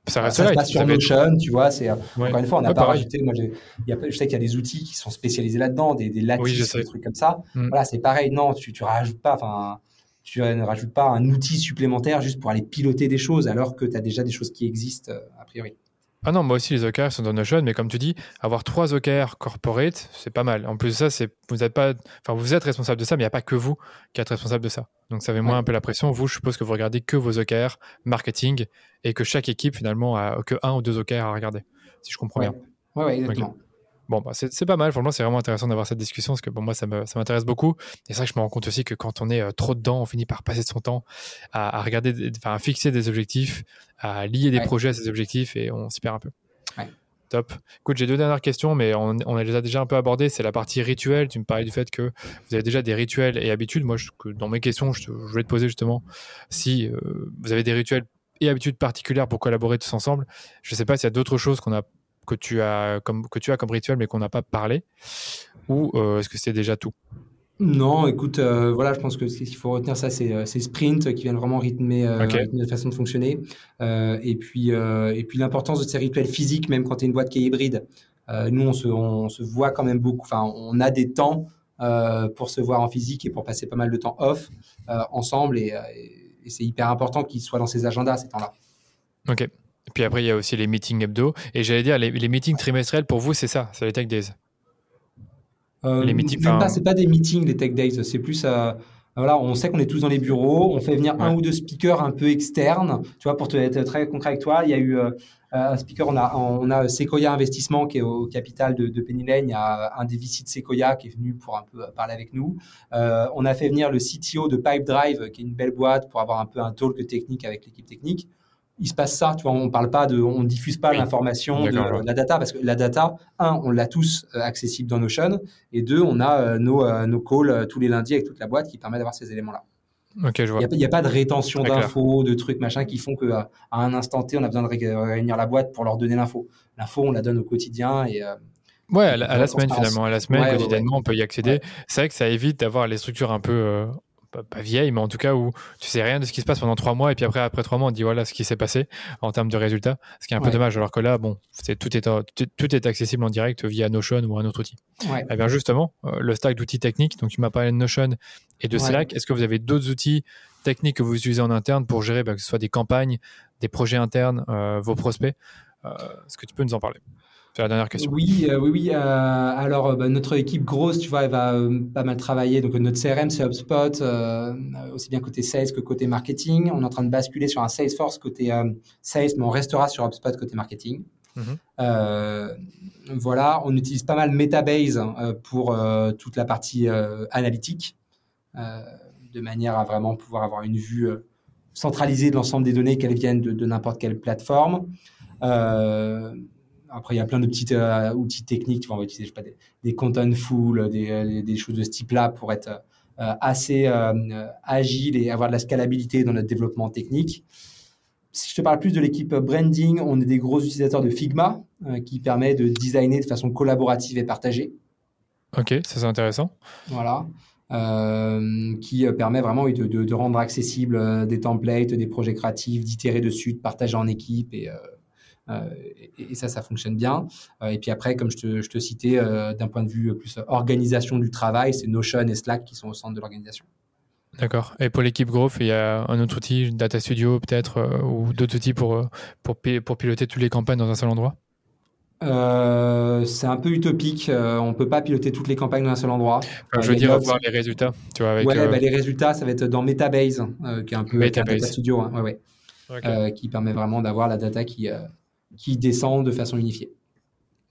A: Ça reste
B: ça se passe sur Notion, tu vois. C'est encore une fois, on n'a pas rajouté. Moi, je sais qu'il y a des outils qui sont spécialisés là-dedans, des, des lattices, des trucs comme ça. Mm. Voilà, c'est pareil. Non, tu, tu rajoutes pas. Enfin, tu ne rajoutes pas un outil supplémentaire juste pour aller piloter des choses alors que tu as déjà des choses qui existent a priori.
A: Ah non, moi aussi, les OKR sont dans Notion, mais comme tu dis, avoir trois OKR corporate, c'est pas mal. En plus de ça, c'est, vous êtes pas, enfin, vous êtes responsable de ça, mais il n'y a pas que vous qui êtes responsable de ça. Donc, ça fait moins un peu la pression. Vous, je suppose que vous regardez que vos OKR marketing et que chaque équipe, finalement, a que un ou deux OKR à regarder, si je comprends bien.
B: Oui, ouais, exactement.
A: Bon, bah, c'est pas mal. Franchement, c'est vraiment intéressant d'avoir cette discussion parce que pour moi, ça m'intéresse beaucoup. Et c'est vrai que je me rends compte aussi que quand on est euh, trop dedans, on finit par passer son temps à, regarder, enfin, à fixer des objectifs, à lier des projets à ces objectifs et on s'y perd un peu. Top. Écoute, j'ai deux dernières questions, mais on, on, les a déjà un peu abordées. C'est la partie rituelle. Tu me parlais du fait que vous avez déjà des rituels et habitudes. Moi, je, dans mes questions, je, voulais te poser justement si euh, vous avez des rituels et habitudes particulières pour collaborer tous ensemble. Je ne sais pas s'il y a d'autres choses qu'on a, que, tu as comme, que tu as comme rituel, mais qu'on n'a pas parlé, ou euh, est-ce que c'est déjà tout?
B: Non, écoute, euh, voilà, je pense que ce qu'il faut retenir, ça, c'est euh, ces sprints qui viennent vraiment rythmer, euh, la façon de fonctionner. et puis, et puis l'importance de ces rituels physiques, même quand tu es une boîte qui est hybride. nous, on se, on se voit quand même beaucoup. Enfin, on a des temps pour se voir en physique et pour passer pas mal de temps off ensemble. Et, c'est hyper important qu'ils soient dans ces agendas ces temps-là.
A: Ok. Puis après, il y a aussi les meetings hebdo. Et j'allais dire, les, les meetings trimestriels, pour vous, c'est ça, c'est les Tech Days.
B: Euh, les meetings, c'est pas des meetings les tech days, c'est plus euh, voilà, on sait qu'on est tous dans les bureaux, on fait venir un ou deux speakers un peu externes, tu vois, pour te, être très concret avec toi. Il y a eu euh, un speaker, on a, on a Sequoia Investissement qui est au capital de, de Penny Lane. Il y a un des VC de Sequoia qui est venu pour un peu parler avec nous. on a fait venir le CTO de Pipe Drive, qui est une belle boîte, pour avoir un peu un talk technique avec l'équipe technique il se passe ça, tu vois, on parle pas de, on diffuse pas l'information de, la data parce que la data, un, on l'a tous euh, accessible dans Notion, et deux, on a euh, nos, euh, nos calls tous les lundis avec toute la boîte qui permet d'avoir ces éléments-là.
A: Ok, je vois.
B: Il n'y a, pas de rétention d'infos, de trucs machin qui font qu'à à un instant T, on a besoin de réunir la boîte pour leur donner l'info. L'info, on la donne au quotidien et
A: Ouais, à la, semaine finalement, à la semaine, quotidiennement, on peut y accéder. C'est vrai que ça évite d'avoir les structures un peu pas, vieille, mais en tout cas où tu sais rien de ce qui se passe pendant trois mois et puis après, après trois mois, on dit voilà ce qui s'est passé en termes de résultats, ce qui est un peu dommage. Alors que là, bon, c'est, tout, est, tout est accessible en direct via Notion ou un autre outil. Et eh bien justement, euh, le stack d'outils techniques, donc tu m'as parlé de Notion et de Slack, est-ce que vous avez d'autres outils techniques que vous utilisez en interne pour gérer bah, que ce soit des campagnes, des projets internes, euh, vos prospects euh, Est-ce que tu peux nous en parler? La dernière question.
B: Oui, euh, oui, oui. Euh, alors, euh, bah, notre équipe grosse, tu vois, elle va pas mal travailler. Donc, notre CRM, c'est HubSpot, aussi bien côté sales que côté marketing. On est en train de basculer sur un Salesforce côté sales, mais on restera sur HubSpot côté marketing. Mhm. voilà, on utilise pas mal Metabase pour toute la partie analytique, de manière à vraiment pouvoir avoir une vue centralisée de l'ensemble des données, qu'elles viennent de, de n'importe quelle plateforme. Euh, après, il y a plein de petits euh, outils techniques. Tu vois, on va utiliser pas, des, des content full, des, euh, des, choses de ce type-là pour être euh, assez agile et avoir de la scalabilité dans notre développement technique. Si je te parle plus de l'équipe branding, on est des gros utilisateurs de Figma qui permet de designer de façon collaborative et partagée.
A: Ok, ça c'est intéressant.
B: Voilà. qui permet vraiment de, de, de, rendre accessible des templates, des projets créatifs, d'itérer dessus, de partager en équipe et, euh, et, ça, ça fonctionne bien. Euh, et puis après, comme je te, je te citais, euh, d'un point de vue plus organisation du travail, c'est Notion et Slack qui sont au centre de l'organisation.
A: D'accord. Et pour l'équipe Growth, il y a un autre outil, Data Studio peut-être, ou d'autres outils pour, pour, pour, piloter toutes les campagnes dans un seul endroit?
B: C'est un peu utopique. on peut pas piloter toutes les campagnes dans un seul endroit.
A: je veux dire, voir les résultats. Tu vois, avec,
B: ouais, bah, les résultats, ça va être dans Metabase, qui est un peu Metabase. Data Studio, hein, ouais, ouais. qui permet vraiment d'avoir la data qui, qui descend de façon unifiée.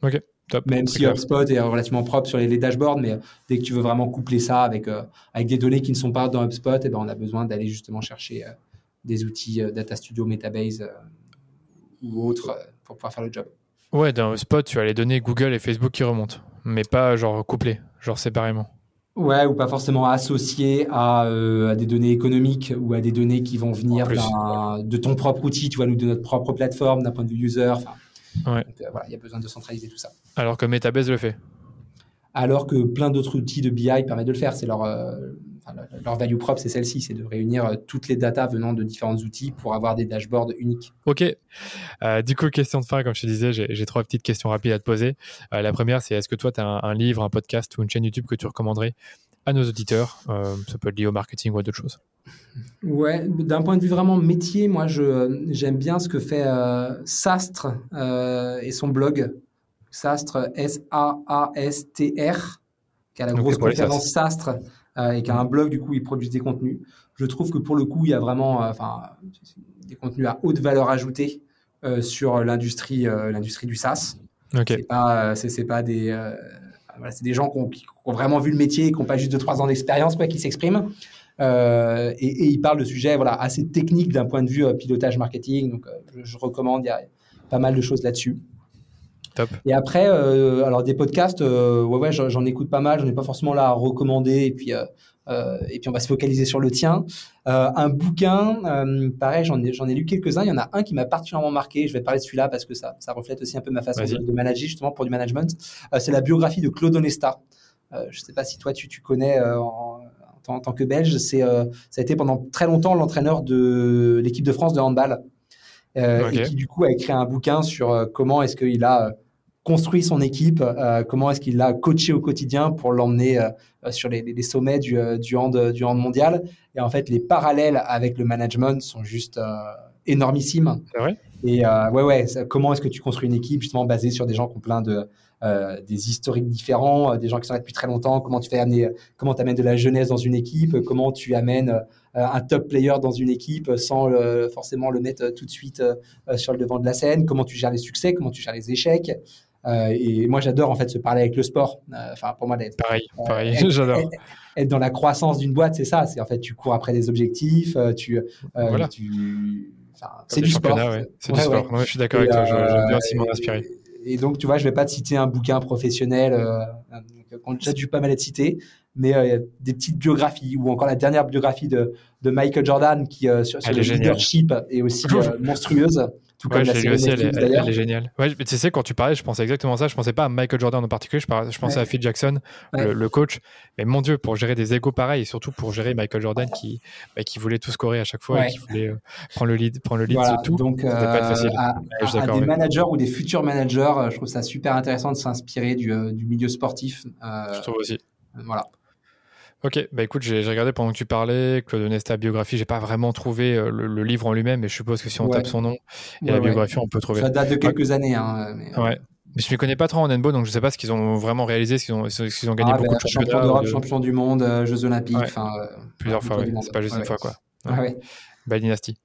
A: Ok, top.
B: Même si HubSpot est relativement propre sur les, dashboards, mais euh, dès que tu veux vraiment coupler ça avec, euh, avec des données qui ne sont pas dans HubSpot, eh ben, on a besoin d'aller justement chercher euh, des outils Data Studio, Metabase ou autres pour pouvoir faire le job.
A: Ouais, dans HubSpot, tu as les données Google et Facebook qui remontent, mais pas genre couplées, genre séparément.
B: Ouais, ou pas forcément associé à, à, des données économiques ou à des données qui vont venir de ton propre outil, tu vois, nous de notre propre plateforme, d'un point de vue user.
A: Ouais.
B: Euh, voilà, il y a besoin de centraliser tout ça.
A: Alors que Metabase le fait.
B: Alors que plein d'autres outils de BI permettent de le faire. C'est leur, euh, leur value propre, c'est celle-ci, c'est de réunir euh, toutes les datas venant de différents outils pour avoir des dashboards uniques.
A: Ok. du coup, question de fin, comme je te disais, j'ai trois petites questions rapides à te poser. la première, c'est est-ce que toi, tu as un, livre, un podcast ou une chaîne YouTube que tu recommanderais à nos auditeurs? Ça peut être lié au marketing ou à d'autres choses.
B: Ouais, d'un point de vue vraiment métier, moi, j'aime bien ce que fait Sastre et son blog. Sastre, S-A-A-S-T-R, qui a la grosse conférence Sastre et qui a un blog, du coup, il produit des contenus. Je trouve que pour le coup, il y a vraiment enfin, des contenus à haute valeur ajoutée sur l'industrie l'industrie du SaaS. C'est pas, c'est, pas des, euh, c'est des gens qui ont, qui ont, vraiment vu le métier, qui n'ont pas juste 2-3 ans d'expérience, quoi, qui s'expriment. Euh, et, et, ils parlent de sujets voilà, assez techniques d'un point de vue euh, pilotage marketing. Donc, je, je, recommande, il y a pas mal de choses là-dessus.
A: Top.
B: Et après, alors des podcasts, ouais, ouais, j'en, écoute pas mal. J'en ai pas forcément là à recommander. Et puis, euh, et puis on va se focaliser sur le tien. Euh, un bouquin, euh, pareil, j'en ai, j'en ai lu quelques-uns. Il y en a un qui m'a particulièrement marqué. Je vais parler de celui-là parce que ça, ça reflète aussi un peu ma façon de, manager justement pour du management. c'est la biographie de Claude Onesta. je ne sais pas si toi tu, tu connais en, en, tant que Belge. C'est, ça a été pendant très longtemps l'entraîneur de l'équipe de France de handball. Et qui du coup a écrit un bouquin sur comment est-ce qu'il a construit son équipe, euh, comment est-ce qu'il l'a coaché au quotidien pour l'emmener euh, sur les, les, sommets du, euh, du, hand, du hand mondial. Et en fait, les parallèles avec le management sont juste énormissimes.
A: C'est vrai?
B: Et ouais, ouais, comment est-ce que tu construis une équipe justement basée sur des gens qui ont plein de des historiques différents, des gens qui sont là depuis très longtemps. Comment tu fais amener, comment tu amènes de la jeunesse dans une équipe, comment tu amènes un top player dans une équipe sans forcément le mettre tout de suite sur le devant de la scène, comment tu gères les succès, comment tu gères les échecs? Euh, et moi, j'adore en fait se parler avec le sport. Euh, enfin, pour moi, d'être
A: pareil, euh, pareil, j'adore.
B: Être, dans la croissance d'une boîte, c'est ça. C'est en fait, tu cours après des objectifs, tu, voilà. tu c'est du sport.
A: C'est du sport. je suis d'accord avec toi. J'aime bien aussi m'en inspirer.
B: Et donc, tu vois, je vais pas te citer un bouquin professionnel euh, qu'on a déjà dû pas mal être cité, mais des petites biographies ou encore la dernière biographie de, de Michael Jordan qui sur, sur le leadership est aussi monstrueuse.
A: Tout ouais, comme aussi, elle, est géniale. Ouais, tu sais, quand tu parlais, je pensais exactement ça. Je pensais pas à Michael Jordan en particulier, je, je pensais à Phil Jackson, le, coach. Mais mon Dieu, pour gérer des égos pareils, et surtout pour gérer Michael Jordan qui, bah, qui voulait tout scorer à chaque fois et qui voulait euh, prendre le lead, prendre le lead sur tout.
B: Donc, pas être facile. Euh, à, des managers ou des futurs managers, euh, je trouve ça super intéressant de s'inspirer du, du, milieu sportif.
A: je trouve aussi.
B: Voilà.
A: Ok, bah écoute, j'ai regardé pendant que tu parlais, Claude Nesta biographie, j'ai pas vraiment trouvé euh, le, livre en lui-même, mais je suppose que si on tape son nom et la biographie, on peut trouver.
B: Ça date de quelques années. Hein,
A: mais, ouais. Mais je ne connais pas trop en Enbo, donc je ne sais pas ce qu'ils ont vraiment réalisé, ce qu'ils ont, ont, gagné ah, beaucoup ben, de
B: championnats. Champion d'Europe, champion du monde, euh, Jeux Olympiques.
A: Euh, Plusieurs fois, oui. C'est pas juste une fois, quoi. Belle dynastie.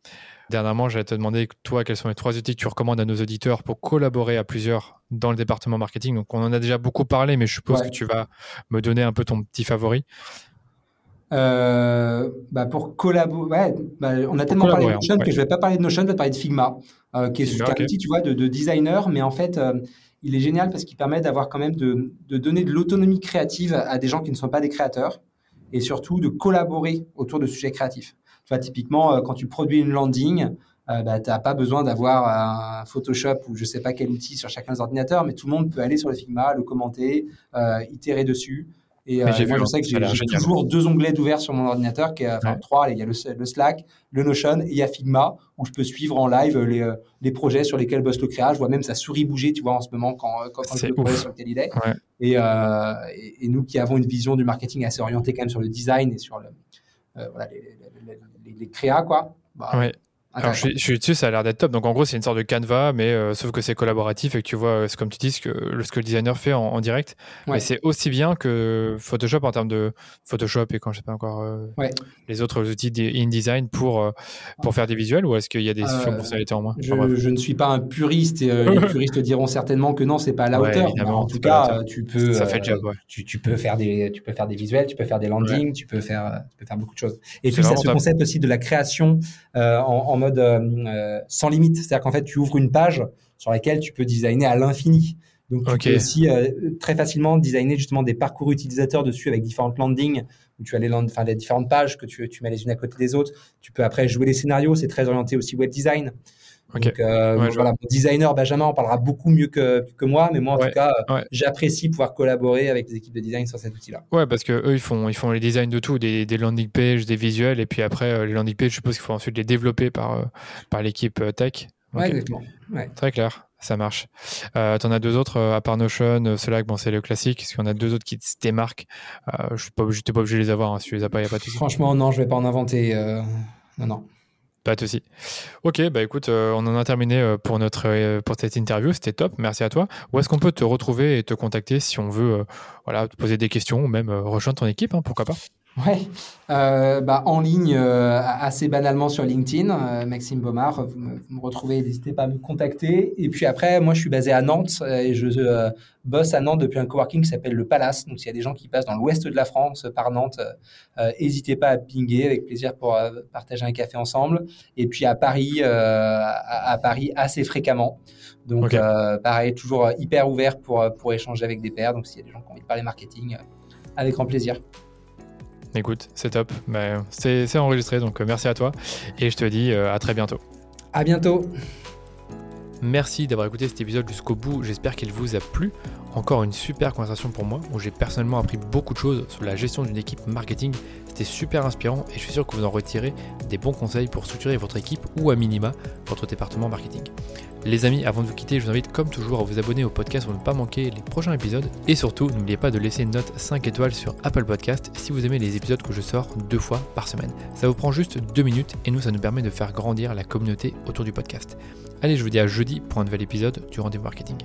A: Dernièrement, j'allais te demander, toi, quels sont les trois outils que tu recommandes à nos auditeurs pour collaborer à plusieurs dans le département marketing Donc, on en a déjà beaucoup parlé, mais je suppose que tu vas me donner un peu ton petit favori.
B: Euh, bah pour collaborer, bah, on a tellement parlé de Notion que je vais pas parler de Notion, je vais parler de Figma, euh, qui est, un outil, tu vois, de, designer, mais en fait, euh, il est génial parce qu'il permet d'avoir quand même de, de donner de l'autonomie créative à des gens qui ne sont pas des créateurs et surtout de collaborer autour de sujets créatifs. Tu vois, typiquement, quand tu produis une landing, bah, tu n'as pas besoin d'avoir un Photoshop ou je sais pas quel outil sur chacun des ordinateurs, mais tout le monde peut aller sur le Figma, le commenter, itérer dessus. Et euh, moi, je sais que j'ai toujours deux onglets d'ouvert sur mon ordinateur, qui est, enfin trois. Il y a le, Slack, le Notion et il y a Figma, où je peux suivre en live les, euh, les projets sur lesquels bosse le créa. Je vois même sa souris bouger, tu vois, en ce moment, quand, quand, quand le projet sur lequel il est. Euh, et, et, nous qui avons une vision du marketing assez orientée quand même sur le design et sur le, voilà, les, les, les, créas, quoi.
A: Bah, alors, je suis, dessus, ça a l'air d'être top. Donc, en gros, c'est une sorte de canevas, mais euh, sauf que c'est collaboratif et que tu vois, euh, comme tu dis, ce que, ce que le designer fait en, direct. Mais c'est aussi bien que Photoshop en termes de Photoshop et quand je sais pas encore euh, les autres outils InDesign pour, pour faire des visuels ou est-ce qu'il y a des fonctionnalités en moins?
B: je, je, ne suis pas un puriste et les puristes diront certainement que non, c'est pas à la hauteur. en tout cas, tu peux,
A: ça fait le job,
B: tu, tu, peux faire des, tu peux faire des visuels, tu peux faire des landings, tu, peux faire, tu peux faire beaucoup de choses. Et puis, ça ce concept aussi de la création en mode euh, euh, sans limite. C'est-à-dire qu'en fait, tu ouvres une page sur laquelle tu peux designer à l'infini. Donc, tu peux aussi euh, très facilement designer justement des parcours utilisateurs dessus avec différentes landings où tu as les, land enfin, les différentes pages que tu, tu mets les unes à côté des autres. Tu peux après jouer les scénarios. C'est très orienté aussi web design. Donc, voilà, mon designer Benjamin en parlera beaucoup mieux que, que moi, mais moi en tout cas, j'apprécie pouvoir collaborer avec les équipes de design sur cet outil-là.
A: Ouais, parce que eux ils font ils font les designs de tout, des, des landing pages, des visuels, et puis après les landing pages, je suppose qu'il faut ensuite les développer par par l'équipe tech
B: Ouais, exactement.
A: Très clair, ça marche. Euh, tu en as deux autres, à part Notion, Slack, bon, c'est le classique. Y en a deux autres qui se démarquent Je ne suis pas obligé, de les avoir. Hein. Si tu les as pas, il n'y a pas de souci.
B: Franchement, non, je ne vais pas en inventer. Non, non.
A: Pas de souci. Ok, bah écoute, euh, on en a terminé euh, pour, notre, euh, cette interview. C'était top. Merci à toi. Où est-ce qu'on peut te retrouver et te contacter si on veut voilà, te poser des questions ou même rejoindre ton équipe hein, Pourquoi pas?
B: Ouais, euh, bah, en ligne euh, assez banalement sur LinkedIn, euh, Maxime Baumard, vous me, retrouvez, n'hésitez pas à me contacter. Et puis après, moi je suis basé à Nantes et je bosse à Nantes depuis un coworking qui s'appelle le Palace. Donc s'il y a des gens qui passent dans l'ouest de la France par Nantes, n'hésitez pas à pinguer, avec plaisir pour partager un café ensemble. Et puis à Paris, à, Paris assez fréquemment. Donc pareil, toujours hyper ouvert pour, pour échanger avec des pairs. Donc s'il y a des gens qui ont envie de parler marketing, avec grand plaisir.
A: Écoute, c'est top. Ben, c'est enregistré, donc euh, merci à toi. Et je te dis euh, à très bientôt.
B: À bientôt.
A: Merci d'avoir écouté cet épisode jusqu'au bout. J'espère qu'il vous a plu. Encore une super conversation pour moi où j'ai personnellement appris beaucoup de choses sur la gestion d'une équipe marketing. Super inspirant et je suis sûr que vous en retirez des bons conseils pour structurer votre équipe ou à minima votre département marketing. Les amis, avant de vous quitter, je vous invite comme toujours à vous abonner au podcast pour ne pas manquer les prochains épisodes. Et surtout, n'oubliez pas de laisser une note 5 étoiles sur Apple Podcast si vous aimez les épisodes que je sors deux fois par semaine. Ça vous prend juste deux minutes et nous, ça nous permet de faire grandir la communauté autour du podcast. Allez, je vous dis à jeudi pour un nouvel épisode du rendez-vous marketing.